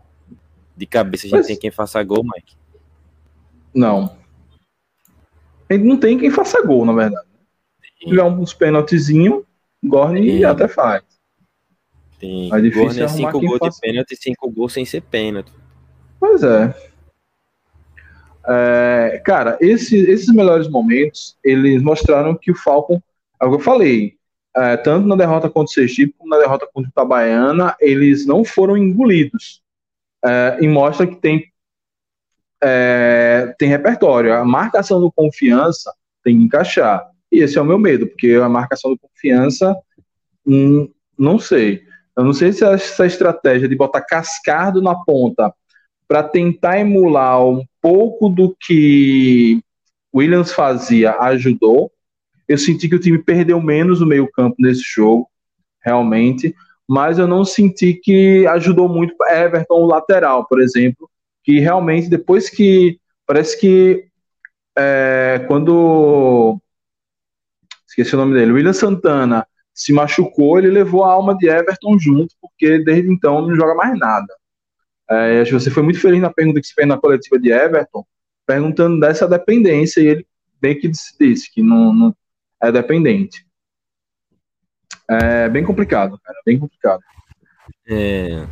De cabeça a gente Mas... tem quem faça gol, Mike? Não. A gente não tem quem faça gol, na verdade. Se tiver uns pênaltizinhos, Gorne até faz. Tem. Mas difícil Gorne é cinco gols de pênalti e cinco gols sem ser pênalti. Pois é. É cara, esse, esses melhores momentos, eles mostraram que o Falcon, é o que eu falei, é, tanto na derrota contra o Sergipe como na derrota contra o Itabaiana, eles não foram engolidos. É, e mostra que tem, é, tem repertório. A marcação do confiança tem que encaixar. E esse é o meu medo, porque a marcação do confiança, hum, não sei. Eu não sei se essa estratégia de botar Cascardo na ponta para tentar emular um pouco do que Williams fazia ajudou. Eu senti que o time perdeu menos o meio-campo nesse jogo, realmente, mas eu não senti que ajudou muito Everton, o lateral, por exemplo, que realmente depois que parece que é, quando esqueci o nome dele, William Santana se machucou, ele levou a alma de Everton junto, porque desde então não joga mais nada. É, acho que você foi muito feliz na pergunta que se fez na coletiva de Everton, perguntando dessa dependência, e ele bem que disse, disse que não, não é dependente. É bem complicado, cara, bem complicado. É.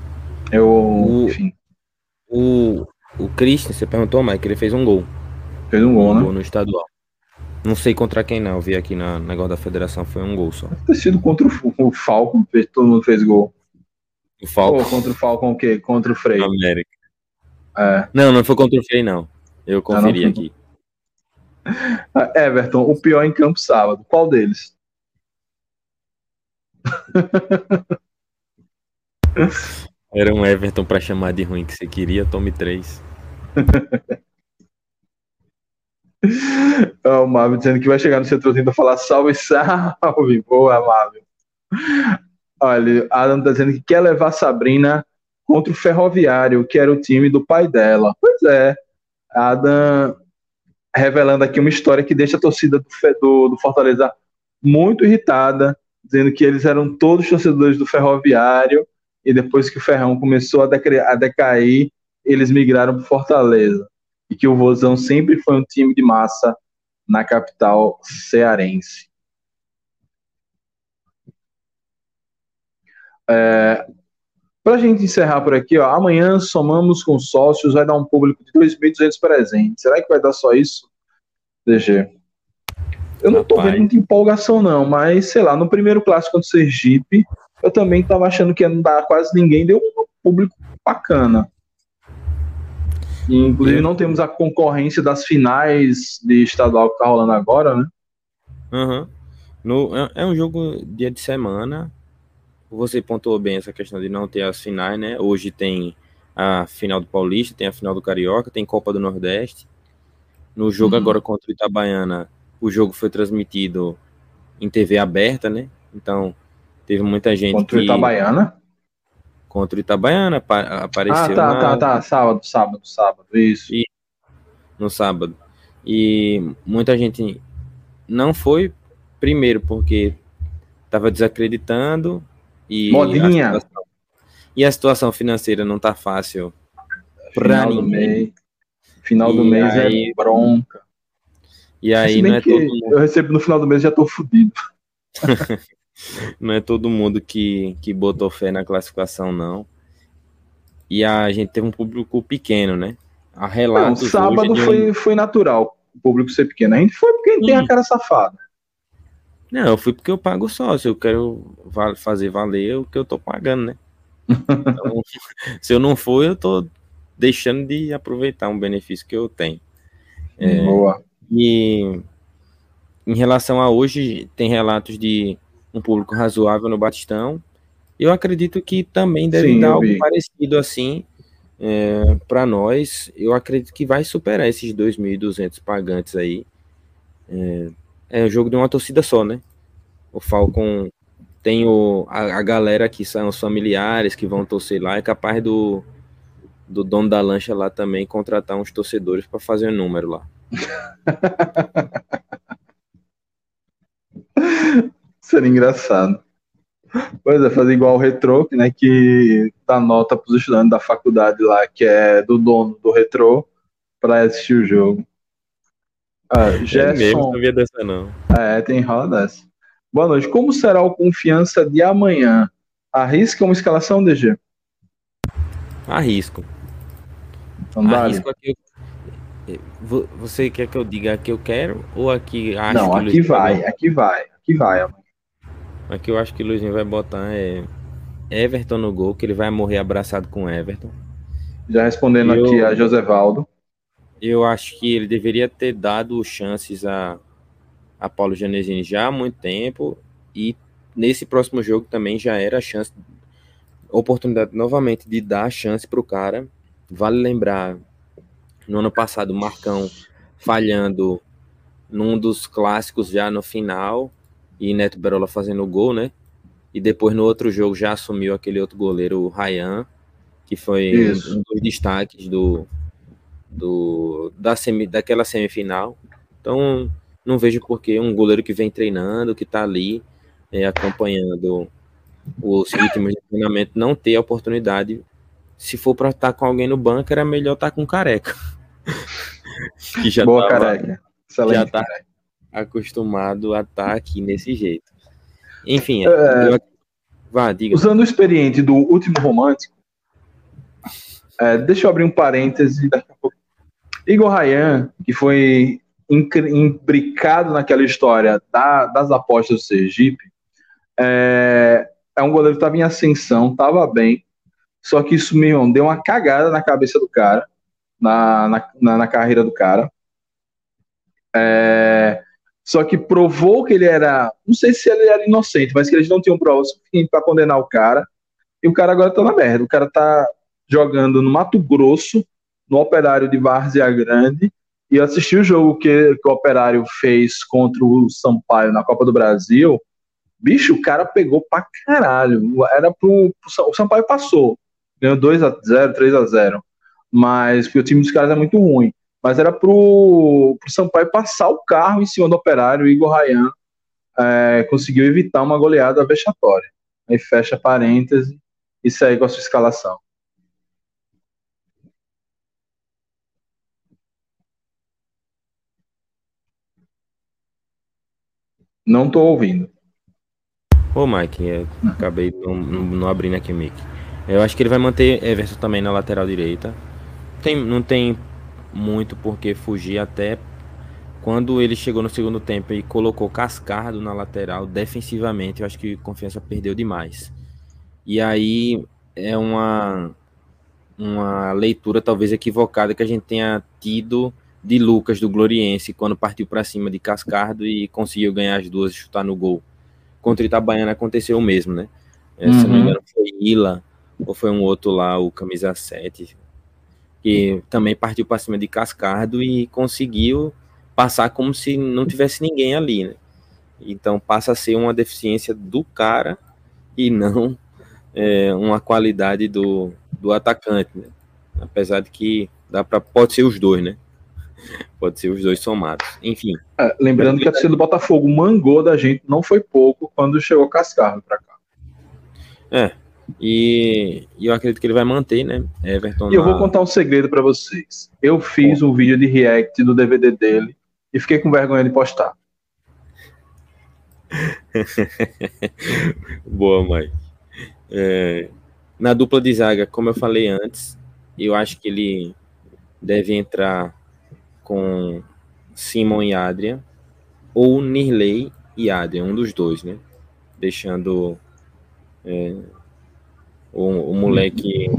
Eu, o, enfim. O, o Christian, você perguntou, Mike, ele fez um gol. Fez um gol, um né? Gol no estadual. Não sei contra quem não, eu vi aqui na negócio da federação, foi um gol só. Deve ter sido contra o, o Falcon, todo mundo fez gol. O Falcon? Contra o Falcon o quê? Contra o Frei. América. É. Não, não foi contra o Frei, não. Eu conferi ah, aqui. Ah, Everton, o pior em campo sábado. Qual deles? Era um Everton para chamar de ruim que você queria, tome três. o Marvel dizendo que vai chegar no setorzinho para falar salve, salve. Boa, Marvel. Olha, Adam tá dizendo que quer levar Sabrina contra o Ferroviário, que era o time do pai dela. Pois é. Adam revelando aqui uma história que deixa a torcida do, do, do Fortaleza muito irritada, dizendo que eles eram todos torcedores do Ferroviário e depois que o Ferrão começou a, a decair, eles migraram para Fortaleza e que o Vozão sempre foi um time de massa na capital cearense. É, Para a gente encerrar por aqui, ó, amanhã somamos com sócios, vai dar um público de 2.200 presentes. Será que vai dar só isso? DG. Eu não estou vendo muita empolgação, não, mas sei lá, no primeiro clássico contra o Sergipe, eu também estava achando que ia não dar quase ninguém, deu um público bacana. E, inclusive não temos a concorrência das finais de estadual que tá rolando agora, né? Uhum. No, é, é um jogo dia de semana. Você pontuou bem essa questão de não ter as finais, né? Hoje tem a final do Paulista, tem a final do Carioca, tem Copa do Nordeste. No jogo uhum. agora contra o Itabaiana, o jogo foi transmitido em TV aberta, né? Então, teve muita gente contra que... o Itabaiana? contra o Itabaiana, apareceu. Ah, tá, na... tá, tá, sábado, sábado, sábado, isso. E, no sábado. E muita gente não foi, primeiro, porque estava desacreditando e. Modinha! A situação, e a situação financeira não tá fácil para ninguém. Mês, final do mês é aí, é bronca. E aí não é todo mundo... Eu recebo no final do mês e já tô fudido. não é todo mundo que, que botou fé na classificação, não. E a gente teve um público pequeno, né? A relatos não, sábado foi, um... foi natural o público ser pequeno. A gente foi porque a gente tem a cara safada. Não, eu fui porque eu pago sócio. Eu quero fazer valer o que eu tô pagando, né? Então, se eu não for, eu tô deixando de aproveitar um benefício que eu tenho. É, Boa. E em relação a hoje, tem relatos de um público razoável no Batistão. Eu acredito que também deve Sim, dar algo vi. parecido assim é, para nós. Eu acredito que vai superar esses 2.200 pagantes aí. É, é um jogo de uma torcida só, né? O Falcon tem o, a, a galera que são os familiares que vão torcer lá. É capaz do, do dono da lancha lá também contratar uns torcedores para fazer um número lá. Seria engraçado. Pois é, fazer igual o Retro, né, que dá nota para estudantes da faculdade lá, que é do dono do Retro, para assistir o jogo. Ah, É mesmo, Gerson, não via dessa não. é, tem rola dessa. Boa noite. Como será o Confiança de amanhã? Arrisca uma escalação, DG? Arrisco. Então. Arrisco aqui. Você quer que eu diga que eu quero ou aqui acho Não, aqui vai, botar? aqui vai, aqui vai. amanhã. Aqui eu acho que o Luizinho vai botar é Everton no gol, que ele vai morrer abraçado com Everton. Já respondendo aqui a Josevaldo. Eu acho que ele deveria ter dado chances a, a Paulo Janesini já há muito tempo e nesse próximo jogo também já era a chance, oportunidade novamente de dar a chance para o cara. Vale lembrar, no ano passado, o Marcão falhando num dos clássicos já no final e Neto Berola fazendo o gol, né? E depois no outro jogo já assumiu aquele outro goleiro, o Ryan, que foi um- Isso. um dos destaques do, do da semi, daquela semifinal. Então, não vejo por que um goleiro que vem treinando, que tá ali é, acompanhando os ritmos de treinamento, não ter a oportunidade. Se for para estar com alguém no banco, era melhor estar com o careca. que já Boa, tava careca. Excelente. já tá acostumado a estar aqui nesse jeito. Enfim, É. eu- vá, diga. Usando o experiente do último romântico, é, deixa eu abrir um parêntese daqui a pouco. Igor Rayan, que foi imbricado naquela história da- das apostas do Sergipe, é, é um goleiro que estava em ascensão, estava bem, só que isso meu, deu uma cagada na cabeça do cara, na, na, na- na carreira do cara. É, só que provou que ele era. Não sei se ele era inocente, mas que eles não tinham prova suficiente para condenar o cara. E o cara agora tá na merda. O cara tá jogando no Mato Grosso, no Operário de Várzea Grande. E assisti o jogo que, que o Operário fez contra o Sampaio na Copa do Brasil. Bicho, o cara pegou pra caralho. Era pro. pro o Sampaio passou. Ganhou 2x0, 3x0. Mas porque o time dos caras é muito ruim mas era pro, pro Sampaio passar o carro em cima do operário. O Igor Rayan é, conseguiu evitar uma goleada vexatória. Aí fecha parêntese e segue com a sua escalação. Não tô ouvindo. Ô, Mike, eu acabei não, não, abrindo aqui o mic. Eu acho que ele vai manter Everson também na lateral direita. Tem, não tem muito por que fugir, até quando ele chegou no segundo tempo e colocou Cascardo na lateral, defensivamente, eu acho que Confiança perdeu demais. E aí é uma, uma leitura talvez equivocada que a gente tenha tido de Lucas do Gloriense quando partiu para cima de Cascardo e conseguiu ganhar as duas e chutar no gol contra o Itabaiana aconteceu o mesmo, né? É, Se não me Uhum. engano, foi Ila, ou foi um outro lá, o camisa 7, que também partiu para cima de Cascardo e conseguiu passar como se não tivesse ninguém ali, né? Então passa a ser uma deficiência do cara e não é, uma qualidade do, do atacante, né? Apesar de que dá para pode ser os dois, né? Pode ser os dois somados. Enfim, É, lembrando que a torcida do Botafogo mangou da gente, não foi pouco, quando chegou Cascardo pra cá. e, e eu acredito que ele vai manter, né? Everton E eu vou contar um segredo pra vocês. Eu fiz um vídeo de react do DVD dele e fiquei com vergonha de postar. Boa, mãe. É, na dupla de zaga, como eu falei antes, eu acho que ele deve entrar com Simon e Adrian, ou Nirley e Adrian, um dos dois, né? Deixando é, o, o moleque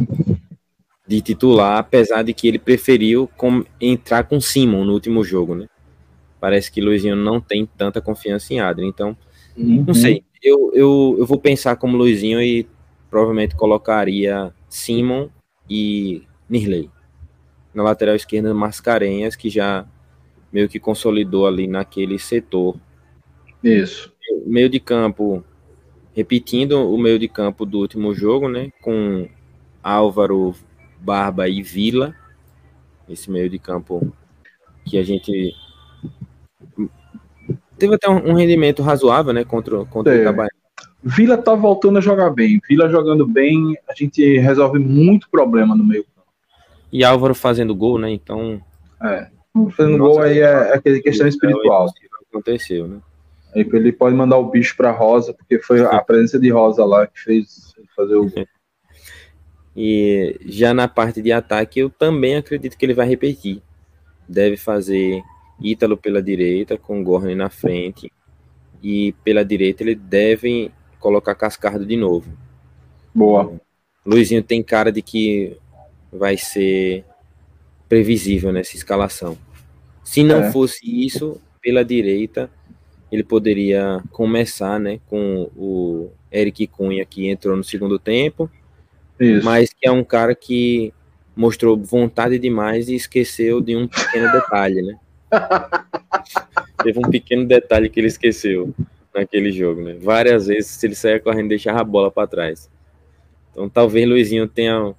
de titular, apesar de que ele preferiu com- entrar com Simon no último jogo, né? parece que Luizinho não tem tanta confiança em Adrian. Então, Uhum. não sei. Eu, eu, eu vou pensar como Luizinho e provavelmente colocaria Simon e Nirley. Na lateral esquerda, Mascarenhas, que já meio que consolidou ali naquele setor. Isso. Meio de campo, repetindo o meio de campo do último jogo, né? Com Álvaro, Barba e Vila. Esse meio de campo que a gente teve até um, rendimento razoável, né? Contra, contra o Teve. Itabaiana. Vila tá voltando a jogar bem. Vila jogando bem, a gente resolve muito problema no meio. E Álvaro fazendo gol, né? Então. É. Fazendo gol aí é, é aquele questão espiritual. Aconteceu, né? Aí ele pode mandar o bicho pra Rosa, porque foi a presença de Rosa lá que fez ele fazer o gol. E já na parte de ataque, eu também acredito que ele vai repetir. Deve fazer Ítalo pela direita, com Gorne na frente. E pela direita ele deve colocar Cascardo de novo. Boa. Luizinho tem cara de que vai ser previsível nessa escalação. Se não É. fosse isso, pela direita, ele poderia começar né, com o Eric Cunha, que entrou no segundo tempo, Isso. mas que é um cara que mostrou vontade demais e esqueceu de um pequeno detalhe, né? Teve um pequeno detalhe que ele esqueceu naquele jogo, né? Várias vezes, se ele saia correndo, deixava a bola para trás. Então, talvez Luizinho tenha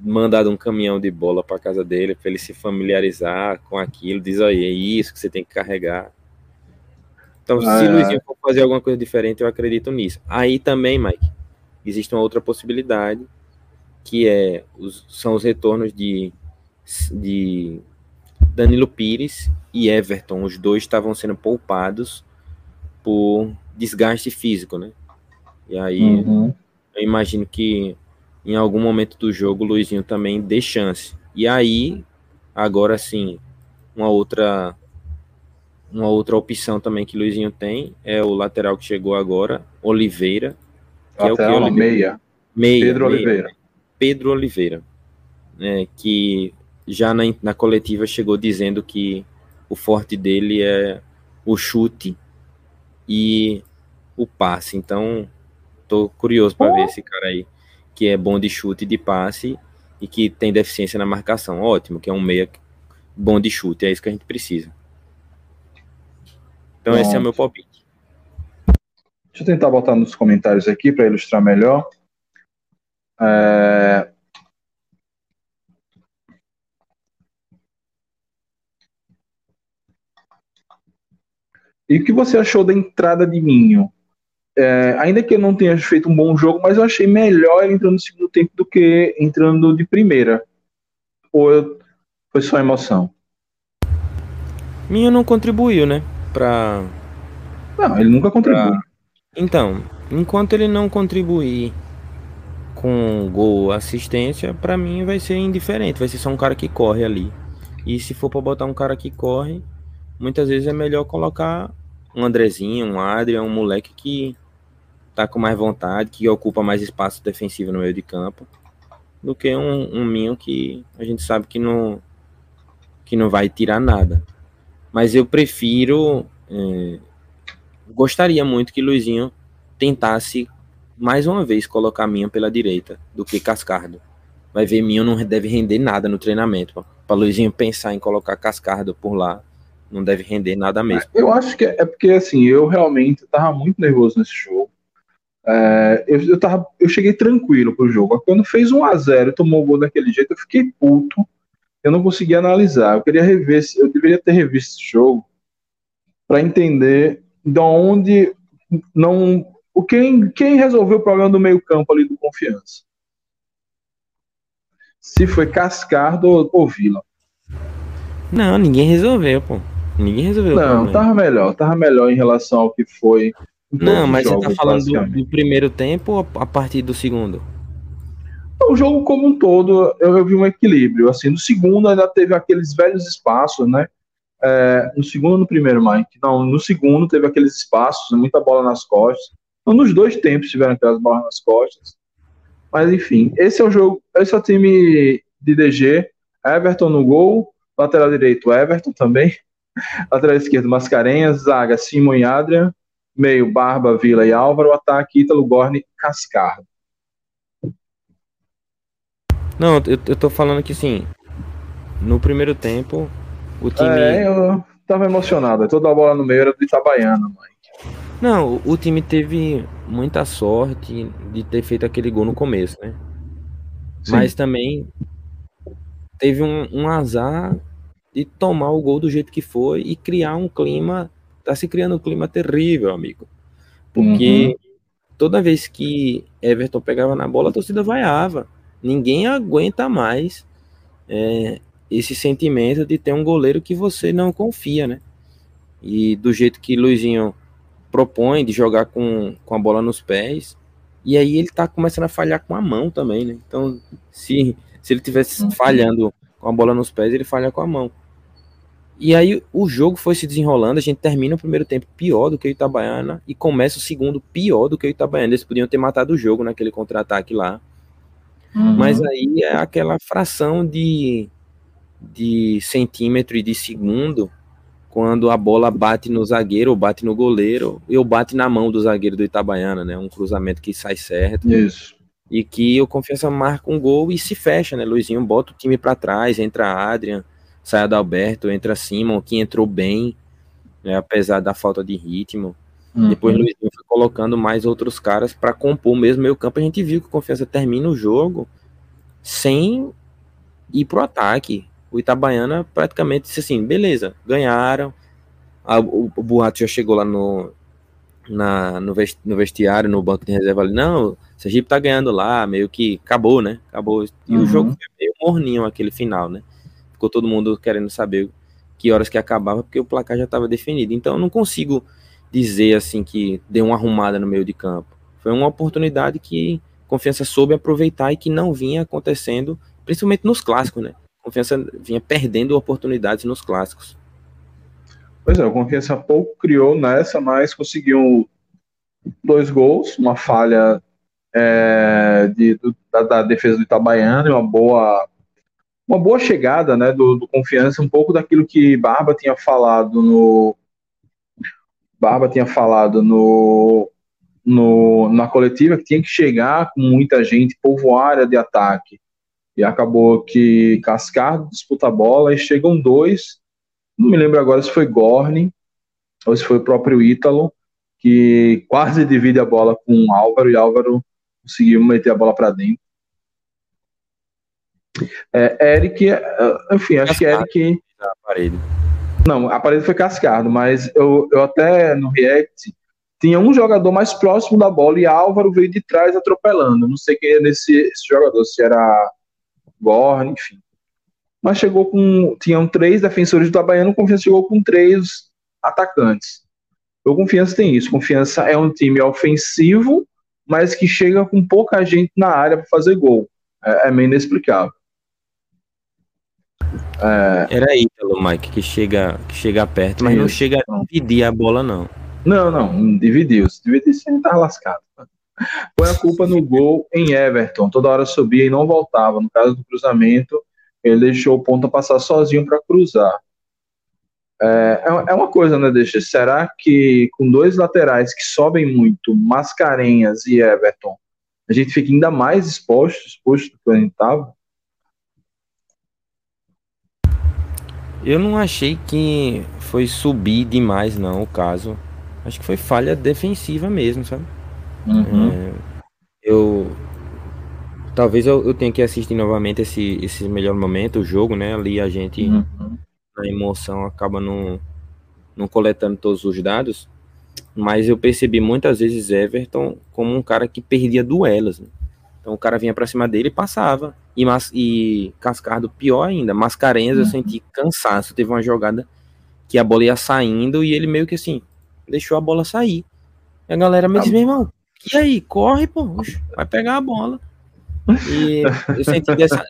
mandado um caminhão de bola para casa dele para ele se familiarizar com aquilo, diz aí, é isso que você tem que carregar. Então, Ah, se é. Luizinho for fazer alguma coisa diferente, eu acredito nisso. Aí também, Mike, existe uma outra possibilidade, que é os, são os retornos de, de Danilo Pires e Everton. Os dois estavam sendo poupados por desgaste físico, né? E aí Uhum. eu imagino que em algum momento do jogo o Luizinho também dê chance. E aí, agora sim, uma outra uma outra opção também que o Luizinho tem é o lateral que chegou agora, Oliveira, que é o que Lateral, Oliveira? meia. meia, Pedro meia, Oliveira. Pedro Oliveira, né, que já na, na coletiva chegou dizendo que o forte dele é o chute e o passe. Então, tô curioso para ver esse cara aí que é bom de chute e de passe e que tem deficiência na marcação. Ótimo, que é um meia bom de chute, é isso que a gente precisa. Então, esse é o meu palpite. Deixa eu tentar botar nos comentários aqui para ilustrar melhor. É, E o que você achou da entrada de Minho? É, ainda que eu não tenha feito um bom jogo, mas eu achei melhor ele entrando no segundo tempo do que entrando de primeira. Ou eu- foi só emoção? Minho não contribuiu, né? Pra, Não, ele nunca contribui. Então, enquanto ele não contribuir com gol ou assistência, pra mim vai ser indiferente, vai ser só um cara que corre ali. E se for pra botar um cara que corre, muitas vezes é melhor colocar um Andrezinho, um Adrian, um moleque que tá com mais vontade, que ocupa mais espaço defensivo no meio de campo, do que um, um Minho que a gente sabe que não que não vai tirar nada. Mas eu prefiro eh, gostaria muito que Luizinho tentasse mais uma vez colocar Minho pela direita do que Cascardo. Vai ver Minho não deve render nada no treinamento. Para Luizinho pensar em colocar Cascardo por lá, não deve render nada mesmo. Eu acho que é é porque assim, eu realmente tava muito nervoso nesse jogo. É, eu, eu, tava, eu cheguei tranquilo pro jogo. Quando fez 1 a 0 e tomou o gol daquele jeito, eu fiquei puto. Eu não conseguia analisar. Eu queria rever, eu deveria ter revisto esse jogo para entender de onde não. O quem, quem resolveu o problema do meio-campo ali do confiança? Se foi Cascardo ou, ou Vila. Não, ninguém resolveu, pô. Ninguém resolveu. Não, tava melhor, tava melhor em relação ao que foi. Não, mas você tá jogos, falando do, do primeiro tempo ou a a partir do segundo? O jogo como um todo, eu, eu vi um equilíbrio. Assim, no segundo ainda teve aqueles velhos espaços, né? É, no segundo ou no primeiro, Mike? Não, no segundo teve aqueles espaços, muita bola nas costas. Então, nos dois tempos tiveram aquelas bolas nas costas. Mas enfim, esse é o jogo, esse é o time de DG. Everton no gol, lateral direito Everton também. Lateral esquerdo, Mascarenhas. Zaga, Simon e Adrian. Meio, Barba, Vila e Álvaro. Ataque, Ítalo, Gorne, Cascardo. Não, eu, eu tô falando que sim. No primeiro tempo, o time. É, eu tava emocionado. Toda a bola no meio era do Itabaiana, mãe. Não, o time teve muita sorte de ter feito aquele gol no começo, né? Sim. Mas também teve um, um azar de tomar o gol do jeito que foi e criar um clima. Tá se criando um clima terrível, amigo. Porque toda vez que Everton pegava na bola, a torcida vaiava. Ninguém aguenta mais é, esse sentimento de ter um goleiro que você não confia, né? E do jeito que Luizinho propõe de jogar com, com a bola nos pés, e aí ele tá começando a falhar com a mão também, né? Então, se, se ele tivesse falhando com a bola nos pés, ele falha com a mão. E aí o jogo foi se desenrolando, a gente termina o primeiro tempo pior do que o Itabaiana e começa o segundo pior do que o Itabaiana. Eles podiam ter matado o jogo naquele contra-ataque lá. Uhum. Mas aí é aquela fração de, de centímetro e de segundo quando a bola bate no zagueiro ou bate no goleiro ou bate na mão do zagueiro do Itabaiana, né? Um cruzamento que sai certo Isso. e que o Confiança marca um gol e se fecha, né? Luizinho bota o time para trás, entra Adrian, sai Adalberto, entra Simon, que entrou bem, né? apesar da falta de ritmo. Uhum. Depois Luizinho foi colocando mais outros caras para compor mesmo meio campo. A gente viu que o Confiança termina o jogo sem ir pro ataque. O Itabaiana praticamente disse assim, beleza, ganharam. A- o, o Burrato já chegou lá no, na, no, ves- no vestiário, no banco de reserva ali, não, o Sergipe tá ganhando lá, meio que acabou, né? Acabou. E Uhum. o jogo foi meio morninho aquele final, né? Ficou todo mundo querendo saber que horas que acabava, porque o placar já estava definido. Então eu não consigo dizer assim que deu uma arrumada no meio de campo. Foi uma oportunidade que Confiança soube aproveitar e que não vinha acontecendo, principalmente nos clássicos, né? Confiança vinha perdendo oportunidades nos clássicos. Pois é, o Confiança pouco criou nessa, mas conseguiu dois gols, uma falha é, de- do- da, da defesa do Itabaiana e uma boa, uma boa chegada né, do, do Confiança, um pouco daquilo que Barba tinha falado no. Barba tinha falado no, no, na coletiva que tinha que chegar com muita gente, povoar área de ataque. E acabou que Cascardo disputa a bola e chegam dois não me lembro agora se foi Gorni ou se foi o próprio Ítalo, que quase divide a bola com Álvaro e Álvaro conseguiu meter a bola para dentro. É, Eric, é, enfim, acho que Eric. Não, a parede foi Cascardo, mas eu, eu até no React tinha um jogador mais próximo da bola e Álvaro veio de trás atropelando. Não sei quem era esse, esse jogador, se era Gorni, enfim mas chegou com. Tinham três defensores do Itabaiana, o Confiança chegou com três atacantes. O Confiança tem isso. Confiança é um time ofensivo, mas que chega com pouca gente na área para fazer gol. É, é meio inexplicável. É, Era Ítalo, Mike, que chega, que chega perto, mas não chega a dividir a bola, não. não, não, dividiu. Se dividir, você tá lascado. Põe a culpa no gol em Everton. Toda hora subia e não voltava. No caso do cruzamento, ele deixou o ponta passar sozinho para cruzar. É, é- é uma coisa, né, Deixa? Será que com dois laterais que sobem muito, Mascarenhas e Everton, a gente fica ainda mais exposto, exposto do que a gente estava? Eu não achei que foi subir demais, não, o caso. Acho que foi falha defensiva mesmo, sabe? É, eu. Talvez eu, eu tenha que assistir novamente esse, esse melhor momento, o jogo, né? Ali a gente, Uhum. na emoção, acaba não, não coletando todos os dados. Mas eu percebi muitas vezes Everton como um cara que perdia duelos. né? Então o cara vinha pra cima dele e passava. E, Mas- e Cascardo, pior ainda, Mascarenhas eu Uhum. senti cansaço. Teve uma jogada que a bola ia saindo e ele meio que assim, deixou a bola sair. E a galera me Ah. disse, meu irmão, e aí, corre, pô, vai pegar a bola. E eu senti dessa,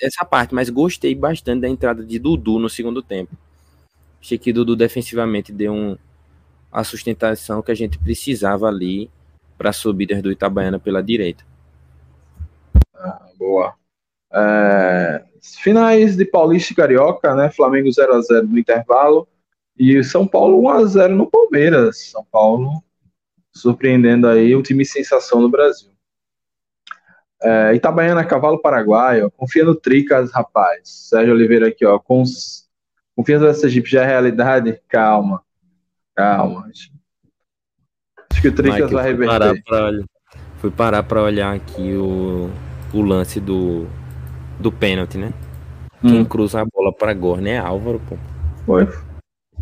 essa parte, mas gostei bastante da entrada de Dudu no segundo tempo. Achei que Dudu defensivamente deu um, a sustentação que a gente precisava ali para as subidas do Itabaiana pela direita. Boa. É, finais de Paulista e Carioca, né? Flamengo 0x0 no intervalo. E São Paulo 1x0 no Palmeiras. São Paulo surpreendendo aí o time sensação do Brasil. É, Itabaiana, cavalo paraguaio. Confia no Tricas, rapaz. Sérgio Oliveira aqui, ó. Com, confiança nessa Jeep já é realidade? Calma. Calma. Acho que o Tricas Mike, vai reverter. parar pra olhar- Fui parar pra olhar aqui o, o lance do, do pênalti, né? Quem Hum, cruza a bola pra Gorne é Álvaro, pô. foi.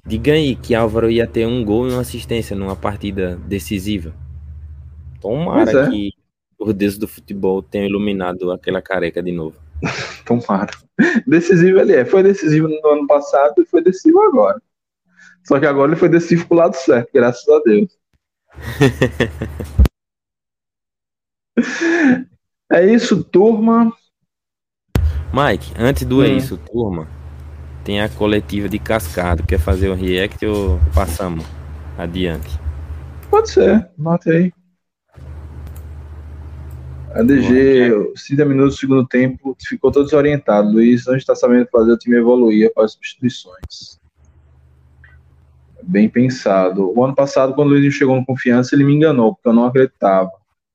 Diga aí que Álvaro ia ter um gol e uma assistência numa partida decisiva. Tomara é. que os deuses do futebol tenham iluminado aquela careca de novo. Tomara. Decisivo ele é. Foi decisivo no ano passado e foi decisivo agora. Só que agora ele foi decisivo pro lado certo, graças a Deus. é isso, turma. Mike, antes do é Hum. isso, turma, tem a coletiva de Cascado. Quer fazer o react ou passamos adiante? Pode ser, nota aí. ADG, 30 minutos do segundo tempo, ficou todo desorientado. Luiz não está sabendo fazer o time evoluir após substituições. Bem pensado. O ano passado, quando o Luiz chegou no confiança, ele me enganou, porque eu não acreditava.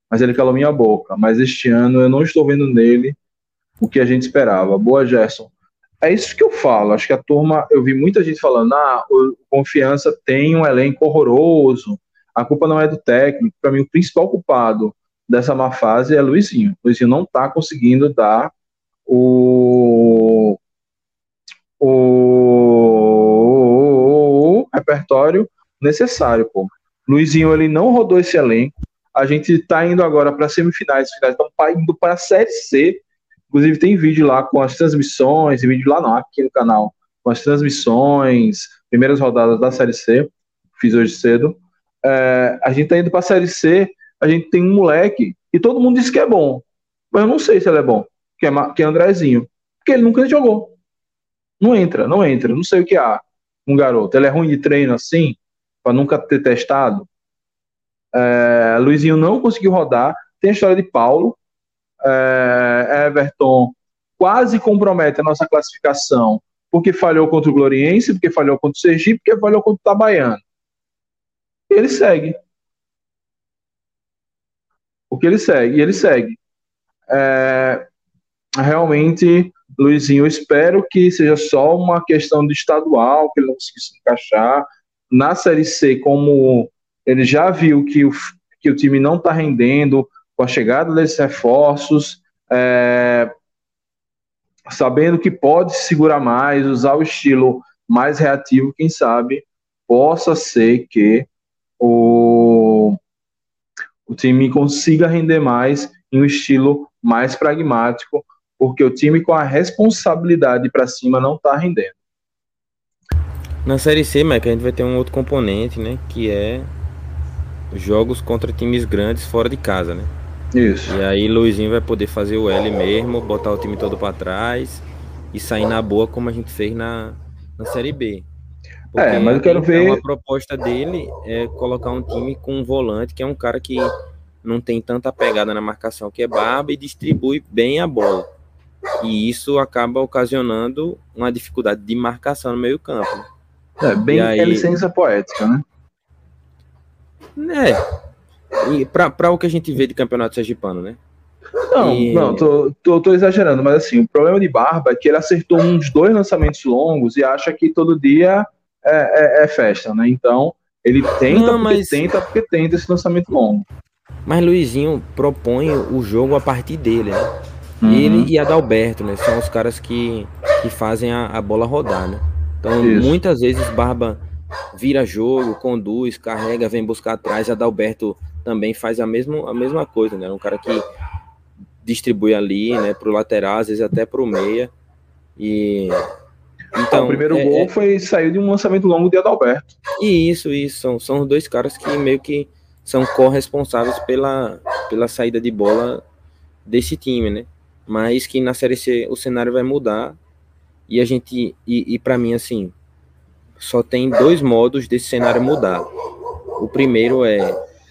Mas ele calou minha boca. Mas este ano eu não estou vendo nele o que a gente esperava. Boa, Gerson. É isso que eu falo. Acho que a turma, eu vi muita gente falando, ah, o Confiança tem um elenco horroroso, a culpa não é do técnico. Para mim, o principal culpado dessa má fase é Luizinho. Luizinho não está conseguindo dar o, o, o repertório necessário, pô. Luizinho ele não rodou esse elenco. A gente está indo agora para semifinais, finais, estamos indo para a Série C. Inclusive tem vídeo lá com as transmissões, vídeo lá não, aqui no canal, com as transmissões, primeiras rodadas da Série C, fiz hoje cedo. É, a gente tá indo para a Série C, a gente tem um moleque e todo mundo diz que é bom, mas eu não sei se ele é bom, que é, que é Andrezinho, porque ele nunca jogou. Não entra, não entra, não sei o que há. Um garoto, ele é ruim de treino assim, para nunca ter testado. É, Luizinho não conseguiu rodar. Tem a história de Paulo. É, Everton quase compromete a nossa classificação porque falhou contra o Gloriense, porque falhou contra o Sergipe, porque falhou contra o Itabaiana. E ele segue. Porque ele segue, e ele segue. É, realmente, Luizinho, espero que seja só uma questão de estadual, que ele não conseguiu se encaixar. Na Série C, como ele já viu que o, que o time não está rendendo com a chegada desses reforços, é, sabendo que pode se segurar mais, usar o estilo mais reativo, quem sabe possa ser que o, o time consiga render mais em um estilo mais pragmático, porque o time com a responsabilidade para cima não está rendendo. Na Série C, Mike, a gente vai ter um outro componente, né? Que é jogos contra times grandes fora de casa, né? Isso. E aí Luizinho vai poder fazer o L mesmo, botar o time todo pra trás e sair na boa como a gente fez na, na Série B. É, mas eu quero então, ver- A proposta dele é colocar um time com um volante, que é um cara que não tem tanta pegada na marcação, que é barba e distribui bem a bola. E isso acaba ocasionando uma dificuldade de marcação no meio campo. né? É bem E aí- é licença poética, né? É. Pra o que a gente vê de campeonato sergipano, né? Não, E- não, tô, tô, tô exagerando, mas assim, o problema de Barba é que ele acertou uns dois lançamentos longos e acha que todo dia é, é- é festa, né? Então, ele tenta Não, porque mas- tenta porque tenta esse lançamento longo. Mas Luizinho propõe o jogo a partir dele, né? Uhum. Ele e Adalberto, né? São os caras que, que fazem a, a bola rodar, né? Então, Isso. muitas vezes Barba vira jogo, conduz, carrega, vem buscar atrás. Adalberto também faz a mesma, a mesma coisa, né? Um cara que distribui ali, né? Pro lateral, às vezes até pro meia. E. Então, Ah, o primeiro é- gol é- foi saiu de um lançamento longo de Adalberto. e isso, isso. São, são os dois caras que meio que são corresponsáveis pela, pela saída de bola desse time, né? Mas que na Série C o cenário vai mudar. E a gente. E, e para mim, assim, só tem dois modos desse cenário mudar. O primeiro é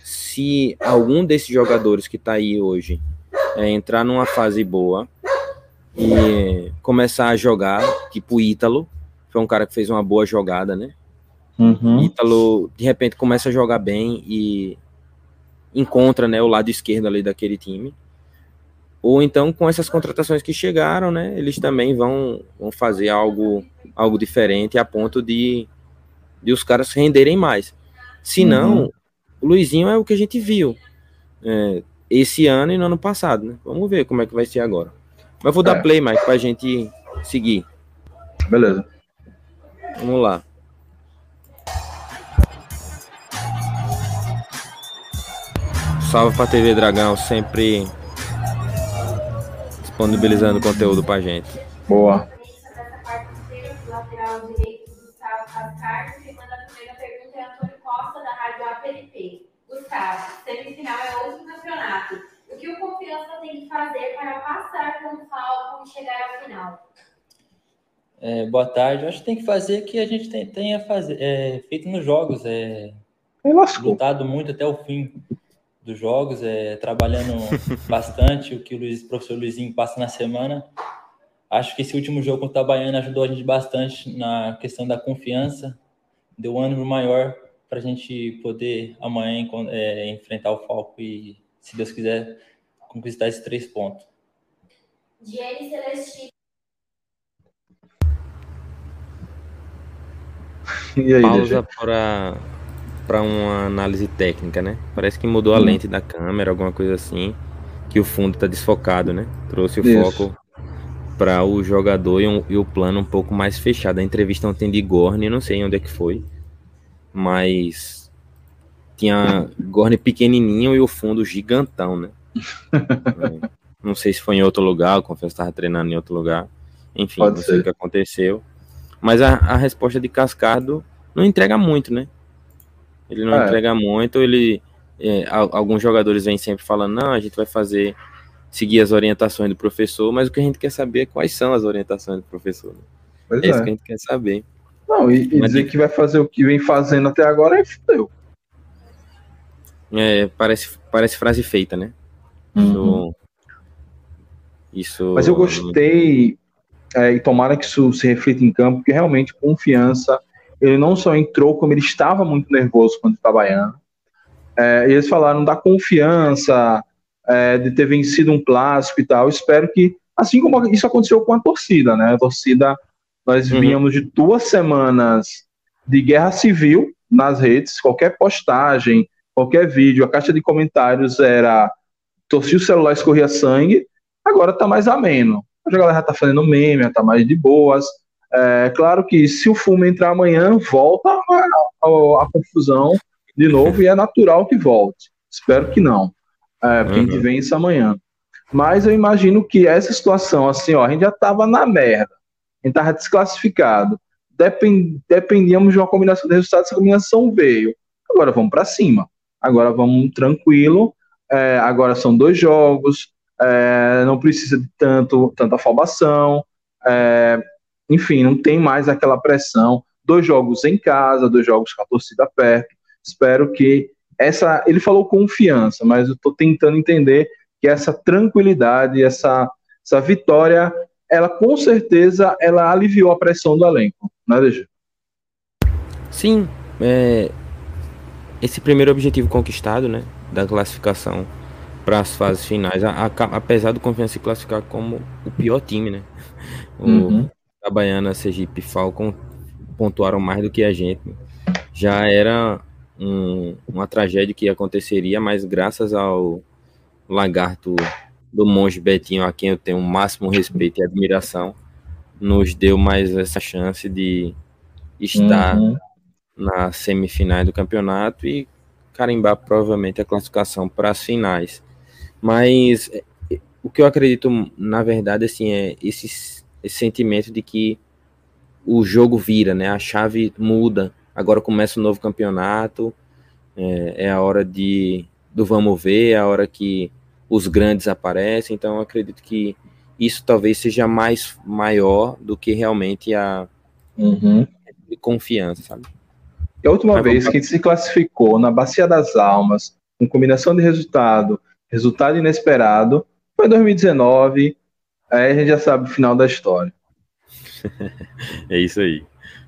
se algum desses jogadores que tá aí hoje é, entrar numa fase boa e começar a jogar, tipo Ítalo, foi um cara que fez uma boa jogada, né? Uhum. Ítalo de repente começa a jogar bem e encontra né, o lado esquerdo ali daquele time. Ou então com essas contratações que chegaram, né, eles também vão, vão fazer algo, algo diferente a ponto de, de os caras renderem mais. Se não, uhum. O Luizinho é o que a gente viu é, esse ano e no ano passado. Né? Vamos ver como é que vai ser agora. Mas vou dar é. play, Mike, para a gente seguir. Beleza. Vamos lá. Salve pra TV Dragão, sempre disponibilizando conteúdo pra gente. Boa. Gustavo, semifinal é outro campeonato. O que o Confiança tem que fazer para passar pelo Falcon e chegar à final? É, boa tarde. Eu acho que tem que fazer o que a gente tem, tenha fazer, é, feito nos jogos. É, lutado muito até o fim dos jogos, é, trabalhando bastante o que o, Luiz, o professor Luizinho passa na semana. Acho que esse último jogo contra o Baiana ajudou a gente bastante na questão da confiança, deu um ânimo maior para a gente poder amanhã é, enfrentar o Falco e, se Deus quiser, conquistar esses três pontos. Diane Celestino aí, Pausa para para uma análise técnica, né? Parece que mudou a hum. lente da câmera, alguma coisa assim, que o fundo está desfocado, né? Trouxe o Isso. foco para o jogador e, um, e, o plano um pouco mais fechado. A entrevista ontem de Gorne, não sei onde é que foi, mas tinha Gorne pequenininho e o fundo gigantão, né? é, não sei se foi em outro lugar, confesso que estava treinando em outro lugar. Enfim, Pode não sei ser. o que aconteceu. Mas a, a resposta de Cascado não entrega muito, né? Ele não é. entrega muito, ele. É, alguns jogadores vêm sempre falando, não, a gente vai fazer, seguir as orientações do professor, mas o que a gente quer saber é quais são as orientações do professor. Né? É, é isso que a gente quer saber. Não, e, e dizer que vai fazer o que vem fazendo até agora é fudeu. É, parece, parece frase feita, né? Uhum. Isso, isso. Mas eu gostei é, e tomara que isso se reflita em campo, porque realmente confiança. Ele não só entrou, como ele estava muito nervoso quando estava baiano. É, eles falaram da confiança, é, de ter vencido um clássico e tal. Espero que, assim como isso aconteceu com a torcida, né? A torcida, nós uhum. vínhamos de duas semanas de guerra civil nas redes, qualquer postagem, qualquer vídeo, a caixa de comentários era torcia o celular, escorria sangue, agora está mais ameno a galera tá fazendo meme, tá mais de boas. É claro que se o fumo entrar amanhã, volta a, a, a confusão de novo e é natural que volte. Espero que não, é, porque uhum. a gente vence amanhã. Mas eu imagino que essa situação, assim, ó, a gente já tava na merda, gente tava desclassificado, depend, dependíamos de uma combinação de resultados, essa combinação veio. Agora vamos para cima, agora vamos tranquilo. É, agora são dois jogos, é, não precisa de tanto, tanta afobação, é, enfim, não tem mais aquela pressão. Dois jogos em casa, dois jogos com a torcida perto. Espero que essa. Ele falou confiança, mas eu estou tentando entender que essa tranquilidade, essa, essa vitória, ela com certeza ela aliviou a pressão do elenco, né, DG? Sim, é, esse primeiro objetivo conquistado, né, da classificação para as fases finais, a, a, apesar do Confiança se classificar como o pior time, né? O uhum. Baiana, Sergipe e Falcon pontuaram mais do que a gente. Já era um, uma tragédia que aconteceria, mas graças ao lagarto do monge Betinho, a quem eu tenho o máximo respeito e admiração, nos deu mais essa chance de estar uhum. na semifinal do campeonato e carimbar provavelmente a classificação para as finais. Mas é, o que eu acredito, na verdade, assim, é esse, esse sentimento de que o jogo vira, né? A chave muda. Agora começa o um novo campeonato. É, é, a hora de do vamos ver, é a hora que os grandes aparecem. Então, eu acredito que isso talvez seja mais maior do que realmente a uhum. confiança, sabe? E a última Mas vez vamos... que se classificou na Bacia das Almas, com combinação de resultado Resultado inesperado. Foi 2019. Aí a gente já sabe o final da história. é isso aí.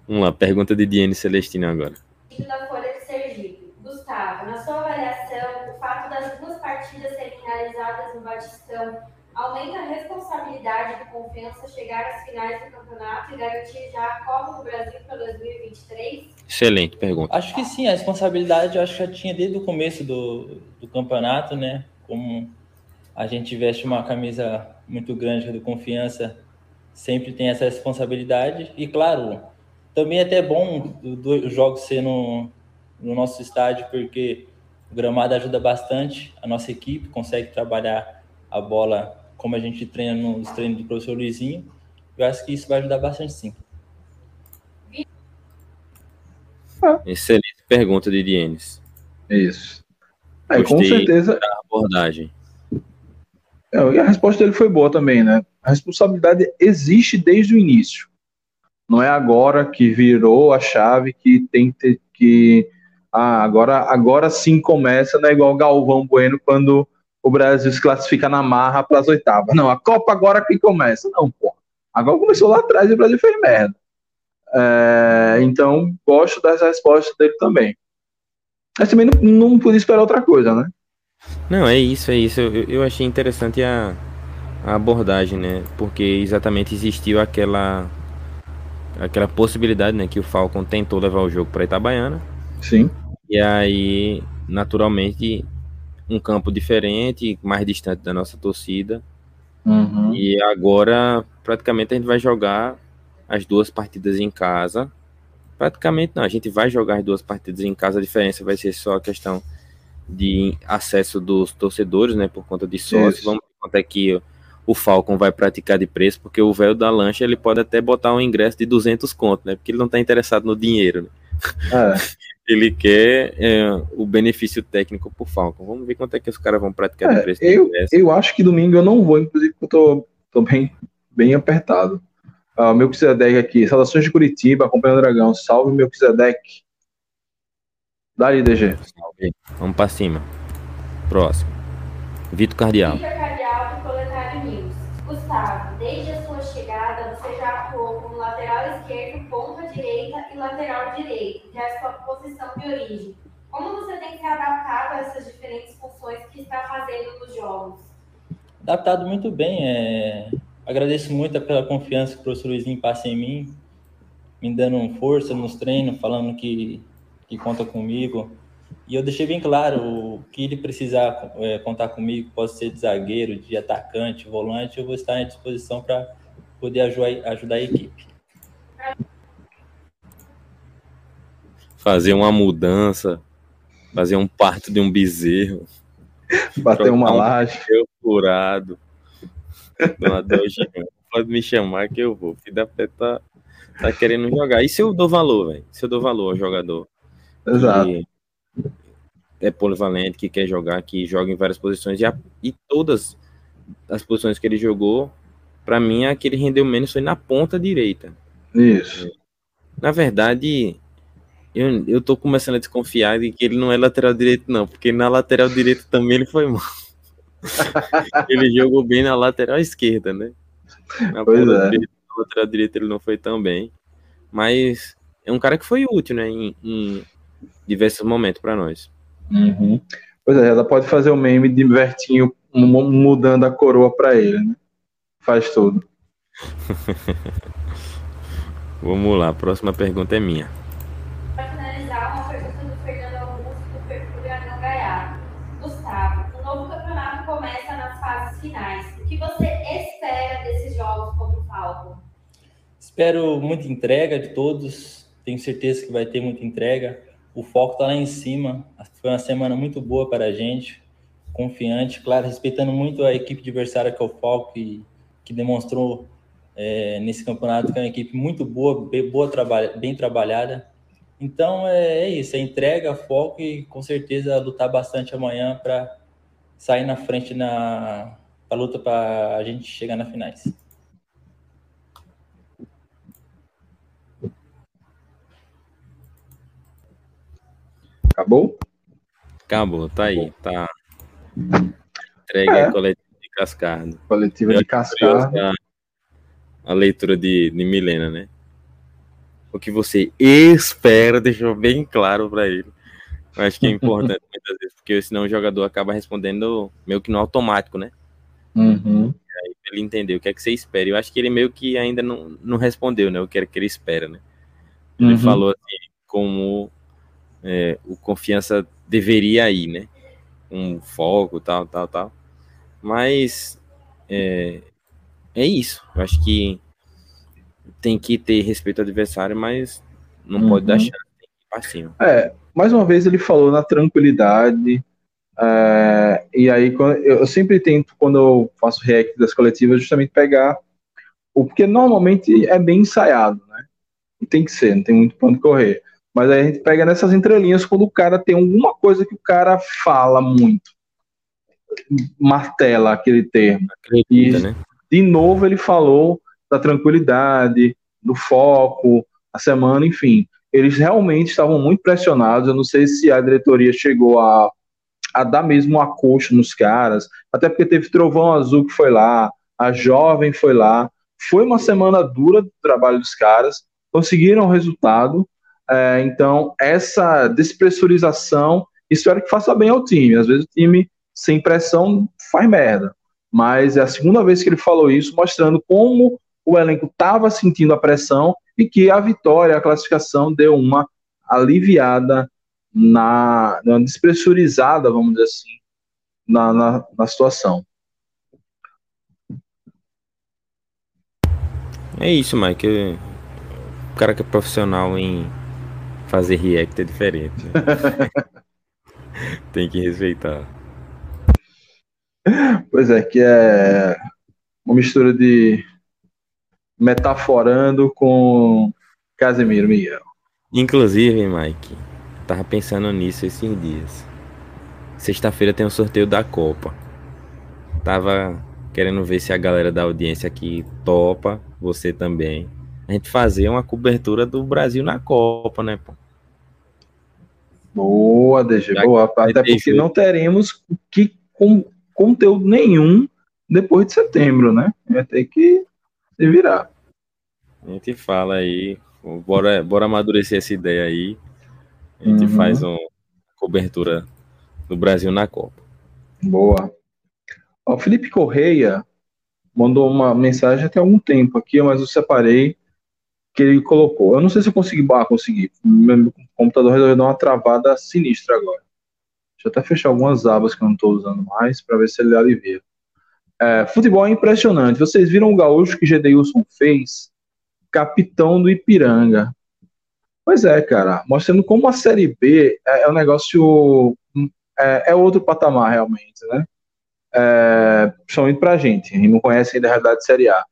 Vamos lá, pergunta de Diane Celestino agora. Da Folha de Sergipe. Gustavo, na sua avaliação, o fato das duas partidas serem realizadas no Batistão aumenta a responsabilidade do Confiança chegar às finais do campeonato e garantir já a Copa do Brasil para 2023? Excelente pergunta. Acho que sim, a responsabilidade eu acho que já tinha desde o começo do, do campeonato, né? Como a gente veste uma camisa muito grande do Confiança, sempre tem essa responsabilidade. E claro, também é até bom os jogos ser no, no nosso estádio, porque o gramado ajuda bastante, a nossa equipe consegue trabalhar a bola como a gente treina nos treinos do professor Luizinho, eu acho que isso vai ajudar bastante sim. Excelente pergunta de Dienes. Isso. É, com certeza. A abordagem. É, e a resposta dele foi boa também, né? A responsabilidade existe desde o início. Não é agora que virou a chave que tem que, que ah, agora, agora sim começa, não é igual Galvão Bueno quando o Brasil se classifica na marra para as oitavas. Não, a Copa agora que começa. Não, pô. Agora começou lá atrás e o Brasil fez merda. É, então, gosto dessa resposta dele também. Mas também não, não podia esperar outra coisa, né? Não, é isso, é isso. Eu, eu achei interessante a, a abordagem, né? Porque exatamente existiu aquela aquela possibilidade, né, que o Falcon tentou levar o jogo para Itabaiana. Sim. E aí, naturalmente, um campo diferente, mais distante da nossa torcida. Uhum. E agora, praticamente, a gente vai jogar as duas partidas em casa. Praticamente não, a gente vai jogar as duas partidas em casa, a diferença vai ser só a questão de acesso dos torcedores, né, por conta de sócios. Vamos ver quanto é que o Falcon vai praticar de preço, porque o velho da lancha ele pode até botar um ingresso de 200 conto, né, porque ele não está interessado no dinheiro. Né? É. ele quer é, o benefício técnico por Falcon. Vamos ver quanto é que os caras vão praticar é, preço. Eu, eu acho que domingo eu não vou, inclusive porque eu tô, tô bem, bem apertado. Uh, meu Kizedek aqui, saudações de Curitiba, acompanhando o Dragão. Salve, meu Kizedek. Dá-lhe, DG. Salve. Vamos pra cima. Próximo. Vitor Cardial. Vitor Cardial, do Proletário News. Gustavo, desde a sua chegada, você já atuou como lateral esquerdo, ponta direita e lateral direito, que é a sua posição de origem. Como você tem se adaptado a essas diferentes funções que está fazendo nos jogos? Adaptado muito bem. É... Agradeço muito pela confiança que o professor Luizinho passa em mim, me dando força nos treinos, falando que, que conta comigo. E eu deixei bem claro o que ele precisar é, contar comigo, pode ser de zagueiro, de atacante, volante, eu vou estar à disposição para poder ajudar, ajudar a equipe. Fazer uma mudança, fazer um parto de um bezerro. Bater uma laje. Um furado. Pode me chamar que eu vou. Da pé tá, tá querendo jogar. E se eu dou valor, velho? Se eu dou valor ao jogador. Exato. é polivalente, que quer jogar, que joga em várias posições. E, a, e todas as posições que ele jogou, para mim, a que ele rendeu menos foi na ponta direita. Isso. Na verdade, eu, eu tô começando a desconfiar de que ele não é lateral direito, não, porque na lateral direita também ele foi mal. ele jogou bem na lateral esquerda, né? Na pois é. direita, na lateral direita ele não foi tão bem. Mas é um cara que foi útil, né? Em, em diversos momentos para nós. Uhum. Pois é, ela pode fazer o meme de Vertinho mudando a coroa para ele, né? Faz tudo. Vamos lá, a próxima pergunta é minha. Espero muita entrega de todos. Tenho certeza que vai ter muita entrega. O foco está lá em cima. Foi uma semana muito boa para a gente. Confiante, claro, respeitando muito a equipe adversária que é o Falco, que, que demonstrou é, nesse campeonato que é uma equipe muito boa, bem, boa bem trabalhada. Então é, é, isso, é entrega, foco e com certeza lutar bastante amanhã para sair na frente na a luta para a gente chegar na finais. Acabou? Acabou, tá aí, tá. Entrega É. coletiva de Cascardo. Coletiva de Cascar. A, a leitura de, de Milena, né? o que você espera, deixou bem claro para ele. Eu acho que é importante muitas vezes, porque senão o jogador acaba respondendo meio que no automático, né? Uhum. Aí ele entendeu o que é que você espera. Eu acho que ele meio que ainda não, não respondeu, né? O que é que ele espera, né? Ele uhum. falou assim, como é, o confiança deveria ir, né? Um foco, tal, tal, tal. Mas é, é isso. Eu acho que tem que ter respeito ao adversário, mas não uhum. pode dar chance, tem que ir pra cima. É, mais uma vez ele falou na tranquilidade. É, e aí eu sempre tento, quando eu faço react das coletivas, justamente pegar o porque normalmente é bem ensaiado, né? E tem que ser, não tem muito ponto correr. Mas aí a gente pega nessas entrelinhas quando o cara tem alguma coisa que o cara fala muito. Martela aquele termo. Acredita, e, né? De novo ele falou da tranquilidade, do foco, a semana, enfim eles realmente estavam muito pressionados. Eu não sei se a diretoria chegou a, a dar mesmo uma coxa nos caras, até porque teve Trovão Azul que foi lá, a Jovem foi lá. Foi uma semana dura do trabalho dos caras, conseguiram o resultado. É, então, essa despressurização, espero que faça bem ao time. Às vezes o time sem pressão faz merda. Mas é a segunda vez que ele falou isso, mostrando como o elenco estava sentindo a pressão e que a vitória, a classificação deu uma aliviada na, despressurizada, vamos dizer assim, na, na, na situação. É isso, Mike. O cara que é profissional em fazer react é diferente. Tem que respeitar. Pois é, que é uma mistura de metaforando com Casemiro Miguel. Inclusive, Mike, tava pensando nisso esses dias. Sexta-feira tem o um sorteio da Copa. Tava querendo ver se a galera da audiência aqui topa, você também. A gente fazer uma cobertura do Brasil na Copa, né, pô? Boa, DG, boa. Até porque não teremos que com, conteúdo nenhum depois de setembro, né? Vai ter que se virar. A gente fala aí, bora, bora amadurecer essa ideia aí. A gente uhum. faz uma cobertura do Brasil na Copa. Boa. O Felipe Correia mandou uma mensagem até algum tempo aqui, mas eu separei que ele colocou. Eu não sei se eu consegui. Ah, consegui. Meu computador resolveu dar uma travada sinistra agora. Deixa eu até fechar algumas abas que eu não estou usando mais para ver se ele alivia. É, futebol é impressionante. Vocês viram o gaúcho que Gedeilson fez? Capitão do Ipiranga. Pois é, cara. Mostrando como a Série B é, é um negócio. É, é, outro patamar, realmente, né? É, principalmente pra gente. A gente não conhece ainda a realidade de Série A.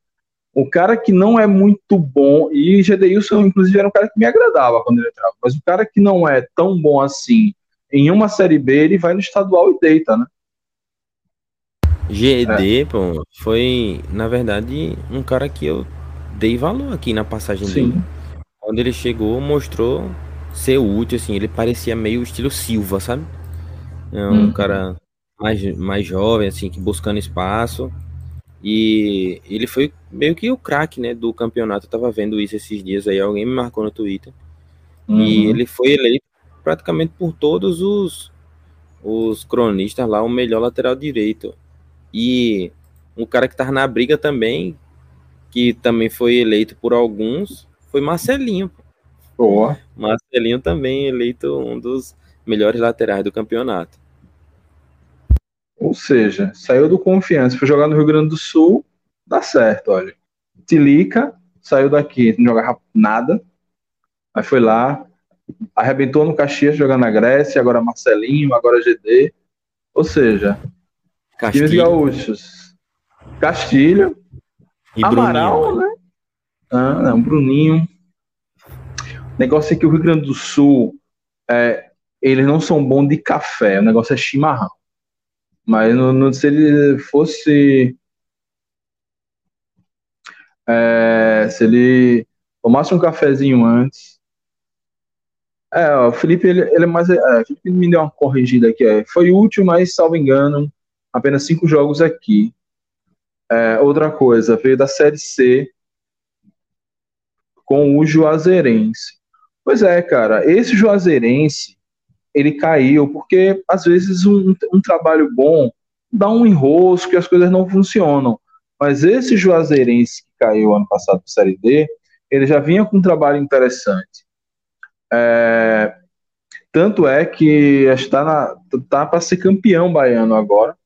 O cara que não é muito bom, e Gedeilson, inclusive, era um cara que me agradava quando ele entrava, mas o cara que não é tão bom assim em uma Série B, ele vai no estadual e deita, né? GD, é. pô, foi, na verdade, um cara que eu dei valor aqui na passagem Sim. dele. Quando ele chegou, mostrou ser útil, assim, ele parecia meio estilo Silva, sabe? É um hum. cara mais, mais jovem, assim, que buscando espaço. E ele foi meio que o craque, né, do campeonato. Eu tava vendo isso esses dias aí, alguém me marcou no Twitter. Uhum. E ele foi eleito praticamente por todos os, os cronistas lá o melhor lateral direito. E um cara que tava na briga também, que também foi eleito por alguns, foi Marcelinho. Boa. Marcelinho também eleito um dos melhores laterais do campeonato. Ou seja, saiu do confiança, foi jogar no Rio Grande do Sul, dá certo, olha. Tilica saiu daqui, não jogava nada, aí foi lá, arrebentou no Caxias jogando na Grécia, agora Marcelinho, agora GD. Ou seja, Castilho. Times gaúchos. Castilho. E Amaral, Bruninho. né? Ah, não, Bruninho. O negócio é que o Rio Grande do Sul, é, eles não são bons de café, o negócio é chimarrão. Mas no, no, se ele fosse. É, se ele tomasse um cafezinho antes. É, o Felipe, ele, ele é mais. É, Felipe me deu uma corrigida aqui. É, foi útil, mas, salvo engano, apenas cinco jogos aqui. É, outra coisa, veio da Série C. com o Juazeirense. Pois é, cara, esse Juazeirense, ele caiu porque às vezes um, um trabalho bom dá um enrosco e as coisas não funcionam. Mas esse Juazeirense que caiu ano passado para Série D, ele já vinha com um trabalho interessante. É, tanto é que está tá para ser campeão baiano agora.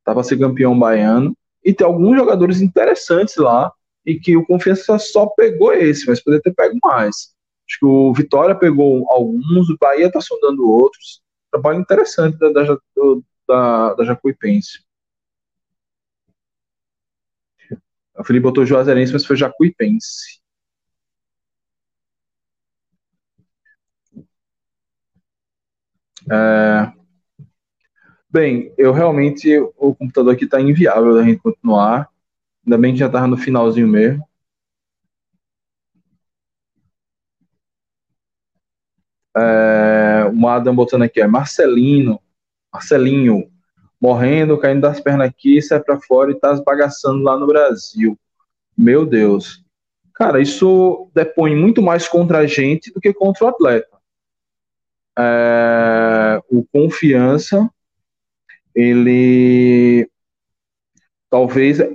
Está para ser campeão baiano. E tem alguns jogadores interessantes lá. E que o Confiança só pegou esse, mas poderia ter pego mais. Acho que o Vitória pegou alguns, o Bahia está sondando outros. Trabalho interessante da, da, da, da Jacuipense. O Felipe botou Juazeirense, mas foi Jacuipense. É... Bem, eu realmente, o computador aqui está inviável da gente continuar. Ainda bem que já estava no finalzinho mesmo. É, o Adam botando aqui, é Marcelino, Marcelinho, morrendo, caindo das pernas aqui, sai para fora e tá esbagaçando lá no Brasil. Meu Deus. Cara, isso depõe muito mais contra a gente do que contra o atleta. É, o confiança, ele talvez a,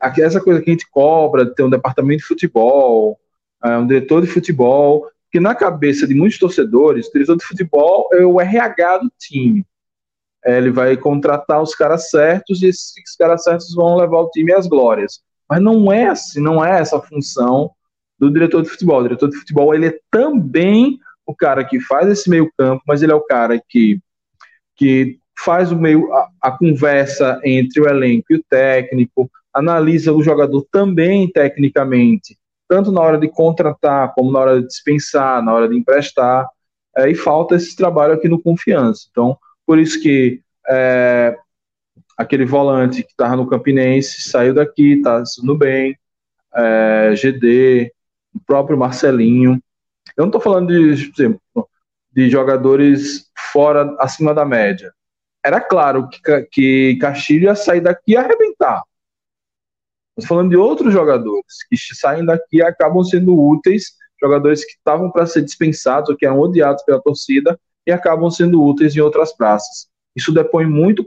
a, essa coisa que a gente cobra ter um departamento de futebol, é, um diretor de futebol, que na cabeça de muitos torcedores, diretor de futebol é o RH do time. É, ele vai contratar os caras certos e esses caras certos vão levar o time às glórias. Mas não é assim, não é essa a função do diretor de futebol. O diretor de futebol ele é também o cara que faz esse meio campo, mas ele é o cara que, que faz o meio a, a conversa entre o elenco e o técnico, analisa o jogador também tecnicamente tanto na hora de contratar, como na hora de dispensar, na hora de emprestar, é, e falta esse trabalho aqui no Confiança. Então, por isso que é, aquele volante que estava no Campinense saiu daqui, está indo bem, é, GD, o próprio Marcelinho. Eu não estou falando de, de jogadores fora, acima da média. Era claro que, que Castilho ia sair daqui e arrebentar. Estamos falando de outros jogadores que saem daqui e acabam sendo úteis, jogadores que estavam para ser dispensados ou que eram odiados pela torcida e acabam sendo úteis em outras praças. Isso depõe muito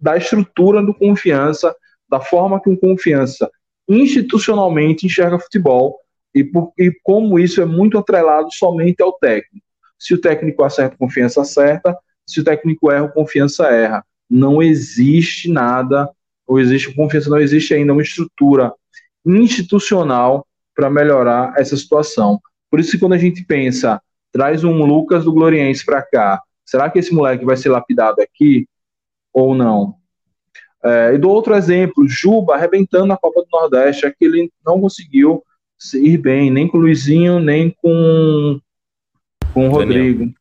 da estrutura do confiança, da forma que um confiança institucionalmente enxerga futebol e, por, e como isso é muito atrelado somente ao técnico. Se o técnico acerta, confiança acerta. Se o técnico erra, confiança erra. Não existe nada ou existe confiança, não existe ainda uma estrutura institucional para melhorar essa situação. Por isso que quando a gente pensa, traz um Lucas do Gloriense para cá, será que esse moleque vai ser lapidado aqui ou não? É, e do outro exemplo, Juba arrebentando na Copa do Nordeste, é que ele não conseguiu ir bem, nem com o Luizinho, nem com, com o Rodrigo.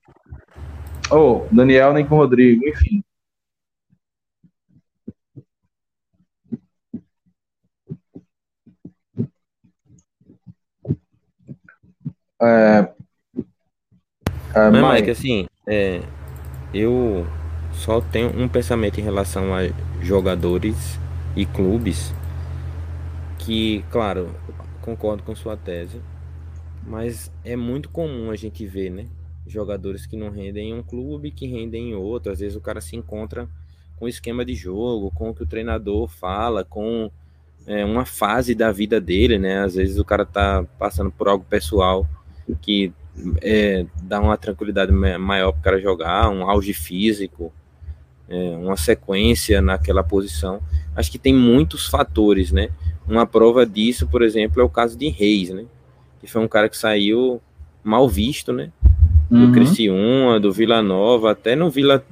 Ou oh, Daniel, nem com o Rodrigo, enfim. É, é, Mas, Mike, assim, é, eu só tenho um pensamento em relação a jogadores e clubes que, claro, concordo com sua tese, mas é muito comum a gente ver, né? Jogadores que não rendem em um clube, que rendem em outro. Às vezes o cara se encontra com o esquema de jogo, com o que o treinador fala, com é, uma fase da vida dele, né? Às vezes o cara tá passando por algo pessoal que é, dá uma tranquilidade maior para o cara jogar, um auge físico, é, uma sequência naquela posição. Acho que tem muitos fatores, né? Uma prova disso, por exemplo, é o caso de Reis, né? Que foi um cara que saiu mal visto, né? Do uhum. Criciúma, do Vila Nova, até no Vila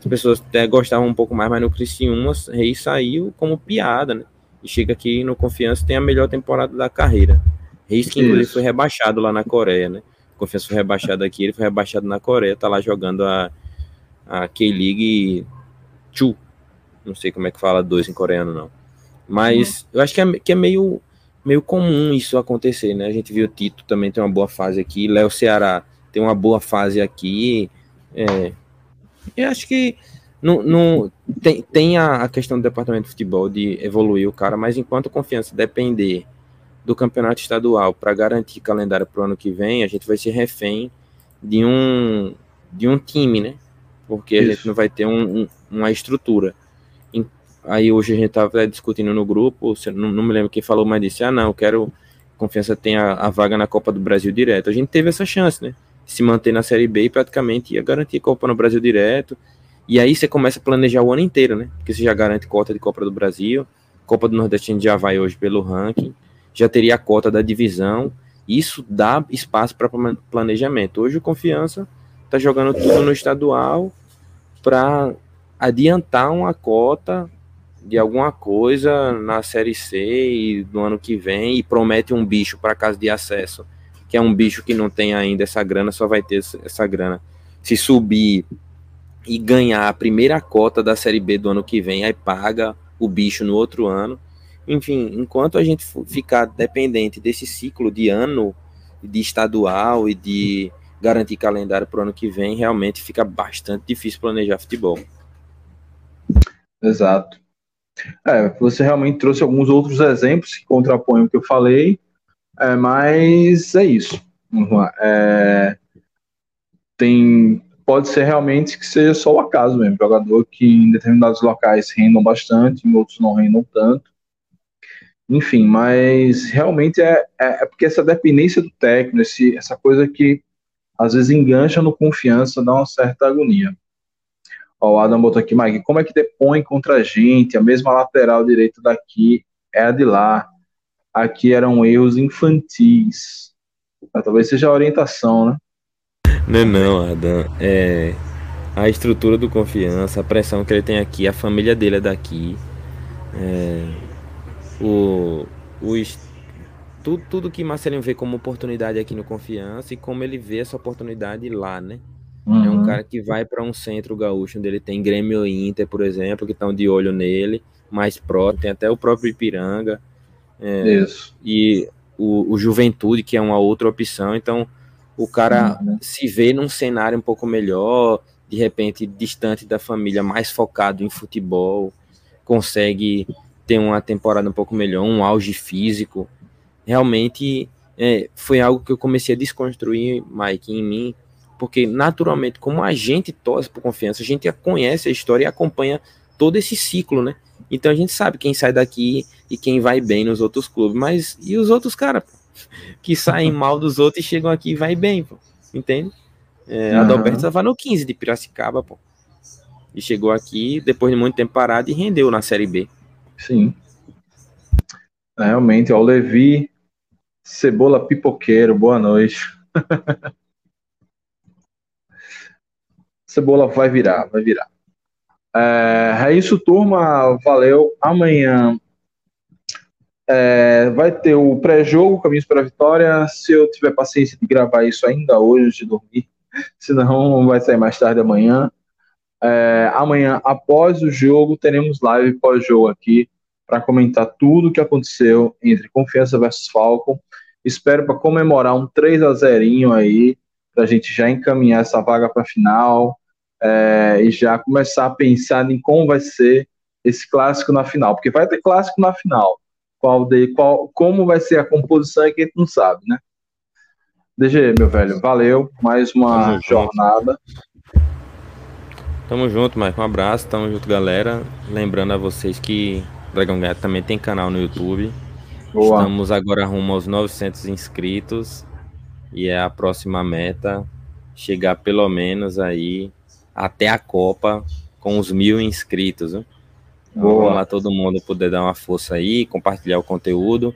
as pessoas até gostavam um pouco mais, mas no Criciúma Reis saiu como piada, né? E chega aqui no Confiança tem a melhor temporada da carreira. Reis que inclusive foi rebaixado lá na Coreia, né? Confiança foi rebaixado aqui, ele foi rebaixado na Coreia, tá lá jogando a, a K-League 2. Não sei como é que fala dois em coreano, não. Mas uhum. eu acho que é, que é meio, meio comum isso acontecer, né? A gente viu o Tito também tem uma boa fase aqui, Léo Ceará tem uma boa fase aqui. É, eu acho que não, não, tem, tem a, a questão do departamento de futebol de evoluir o cara, mas enquanto confiança depender do campeonato estadual para garantir calendário para o ano que vem, a gente vai ser refém de um, de um time, né? Porque Isso. a gente não vai ter um, um, uma estrutura. Aí hoje a gente estava discutindo no grupo, não, não, me lembro quem falou, mas disse: ah, não, eu quero. Confiança tem a, a, vaga na Copa do Brasil direto. A gente teve essa chance, né? Se manter na Série B e praticamente ia garantir Copa no Brasil direto. E aí você começa a planejar o ano inteiro, né? Porque você já garante cota de Copa do Brasil, Copa do Nordeste a gente já vai hoje pelo ranking, já teria a cota da divisão. Isso dá espaço para planejamento. Hoje o Confiança está jogando tudo no estadual para adiantar uma cota de alguma coisa na Série C no ano que vem e promete um bicho para casa de acesso, que é um bicho que não tem ainda essa grana, só vai ter essa grana. Se subir e ganhar a primeira cota da Série B do ano que vem, aí paga o bicho no outro ano. Enfim, enquanto a gente ficar dependente desse ciclo de ano de estadual e de garantir calendário para o ano que vem, realmente fica bastante difícil planejar futebol. Exato. É, você realmente trouxe alguns outros exemplos que contrapõem o que eu falei, é, mas é isso. É, tem, pode ser realmente que seja só o acaso mesmo, jogador que em determinados locais rendam bastante, em outros não rendam tanto. Enfim, mas realmente é, é, é porque essa dependência do técnico, esse, essa coisa que às vezes engancha no confiança, dá uma certa agonia. Ó, o Adam botou aqui, Mike, como é que depõe contra a gente? A mesma lateral direita daqui é a de lá. Aqui eram erros infantis. Ah, talvez seja a orientação, né? Não, não, Adam. É a estrutura do confiança, a pressão que ele tem aqui, a família dele é daqui. É, o, o, tudo, tudo que Marcelinho vê como oportunidade aqui no Confiança e como ele vê essa oportunidade lá, né? Uhum. É um uhum. cara que vai para um centro gaúcho, onde ele tem Grêmio e Inter, por exemplo, que estão de olho nele, mais pró, tem até o próprio Ipiranga. É, Isso. E o, o, Juventude, que é uma outra opção. Então, o cara uhum. se vê num cenário um pouco melhor, de repente distante da família, mais focado em futebol, consegue ter uma temporada um pouco melhor, um auge físico. Realmente é, foi algo que eu comecei a desconstruir, Mike, em mim, porque naturalmente, como a gente torce por confiança, a gente conhece a história e acompanha todo esse ciclo, né? Então a gente sabe quem sai daqui e quem vai bem nos outros clubes, mas e os outros caras que saem mal dos outros e chegam aqui e vai bem, pô, entende? É, uhum. Adalberto estava no 15 de Piracicaba, pô, e chegou aqui depois de muito tempo parado e rendeu na Série B. Sim. Realmente, ó, o Levi, Cebola Pipoqueiro, boa noite. Cebola vai virar, vai virar. É, é isso, turma. Valeu. Amanhã é, vai ter o pré-jogo, Caminhos para a Vitória. Se eu tiver paciência de gravar isso ainda hoje, de dormir, senão vai sair mais tarde amanhã. É, amanhã, após o jogo, teremos live pós-jogo aqui para comentar tudo o que aconteceu entre Confiança versus Falcon. Espero para comemorar um 3 a 0 aí para a gente já encaminhar essa vaga para a final é, e já começar a pensar em como vai ser esse clássico na final, porque vai ter clássico na final. Qual de, qual, como vai ser a composição é que a gente não sabe, né? DG, meu velho, valeu. Mais uma jornada. Tamo junto, Mike. Um abraço, tamo junto, galera. Lembrando a vocês que Dragão Gato também tem canal no YouTube. Boa. Estamos agora rumo aos 900 inscritos e é a próxima meta chegar pelo menos aí até a Copa com os mil inscritos. Né? Então, vamos lá todo mundo poder dar uma força aí, compartilhar o conteúdo.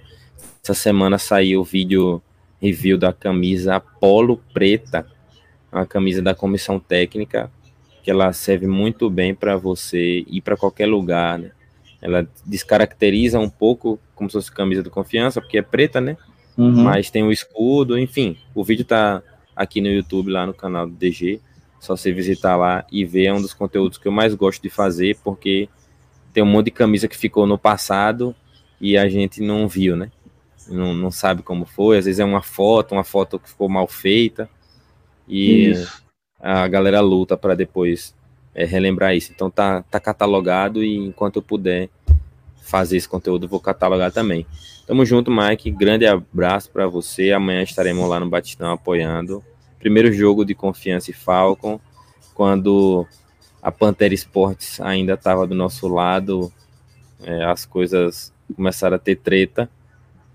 Essa semana saiu o vídeo review da camisa Polo Preta, uma camisa da comissão técnica, que ela serve muito bem para você ir para qualquer lugar, né? Ela descaracteriza um pouco como se fosse camisa do confiança, porque é preta, né? Uhum. Mas tem o escudo, enfim. O vídeo tá aqui no YouTube, lá no canal do DG. Só você visitar lá e ver. É um dos conteúdos que eu mais gosto de fazer, porque tem um monte de camisa que ficou no passado e a gente não viu, né? Não, não sabe como foi. Às vezes é uma foto, uma foto que ficou mal feita. E isso. A galera luta para depois é, relembrar isso. Então tá, tá catalogado e enquanto eu puder fazer esse conteúdo, vou catalogar também. Tamo junto, Mike. Grande abraço para você. Amanhã estaremos lá no Batistão apoiando. Primeiro jogo de confiança e Falcon, quando a Pantera Esportes ainda estava do nosso lado, é, as coisas começaram a ter treta.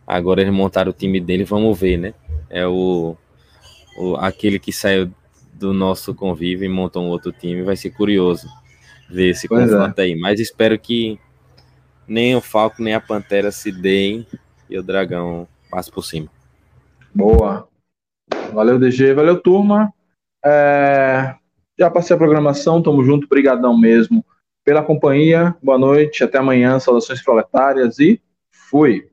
Agora eles montaram o time dele, vamos ver, né? É o, o aquele que saiu do nosso convívio e montou um outro time. Vai ser curioso ver esse pois é. confronto é. aí. Mas espero que nem o Falco nem a Pantera se deem e o Dragão passe por cima. Boa. Valeu, DG. Valeu, turma. É... Já passei a programação, tamo junto, brigadão mesmo pela companhia. Boa noite, até amanhã, saudações proletárias e fui!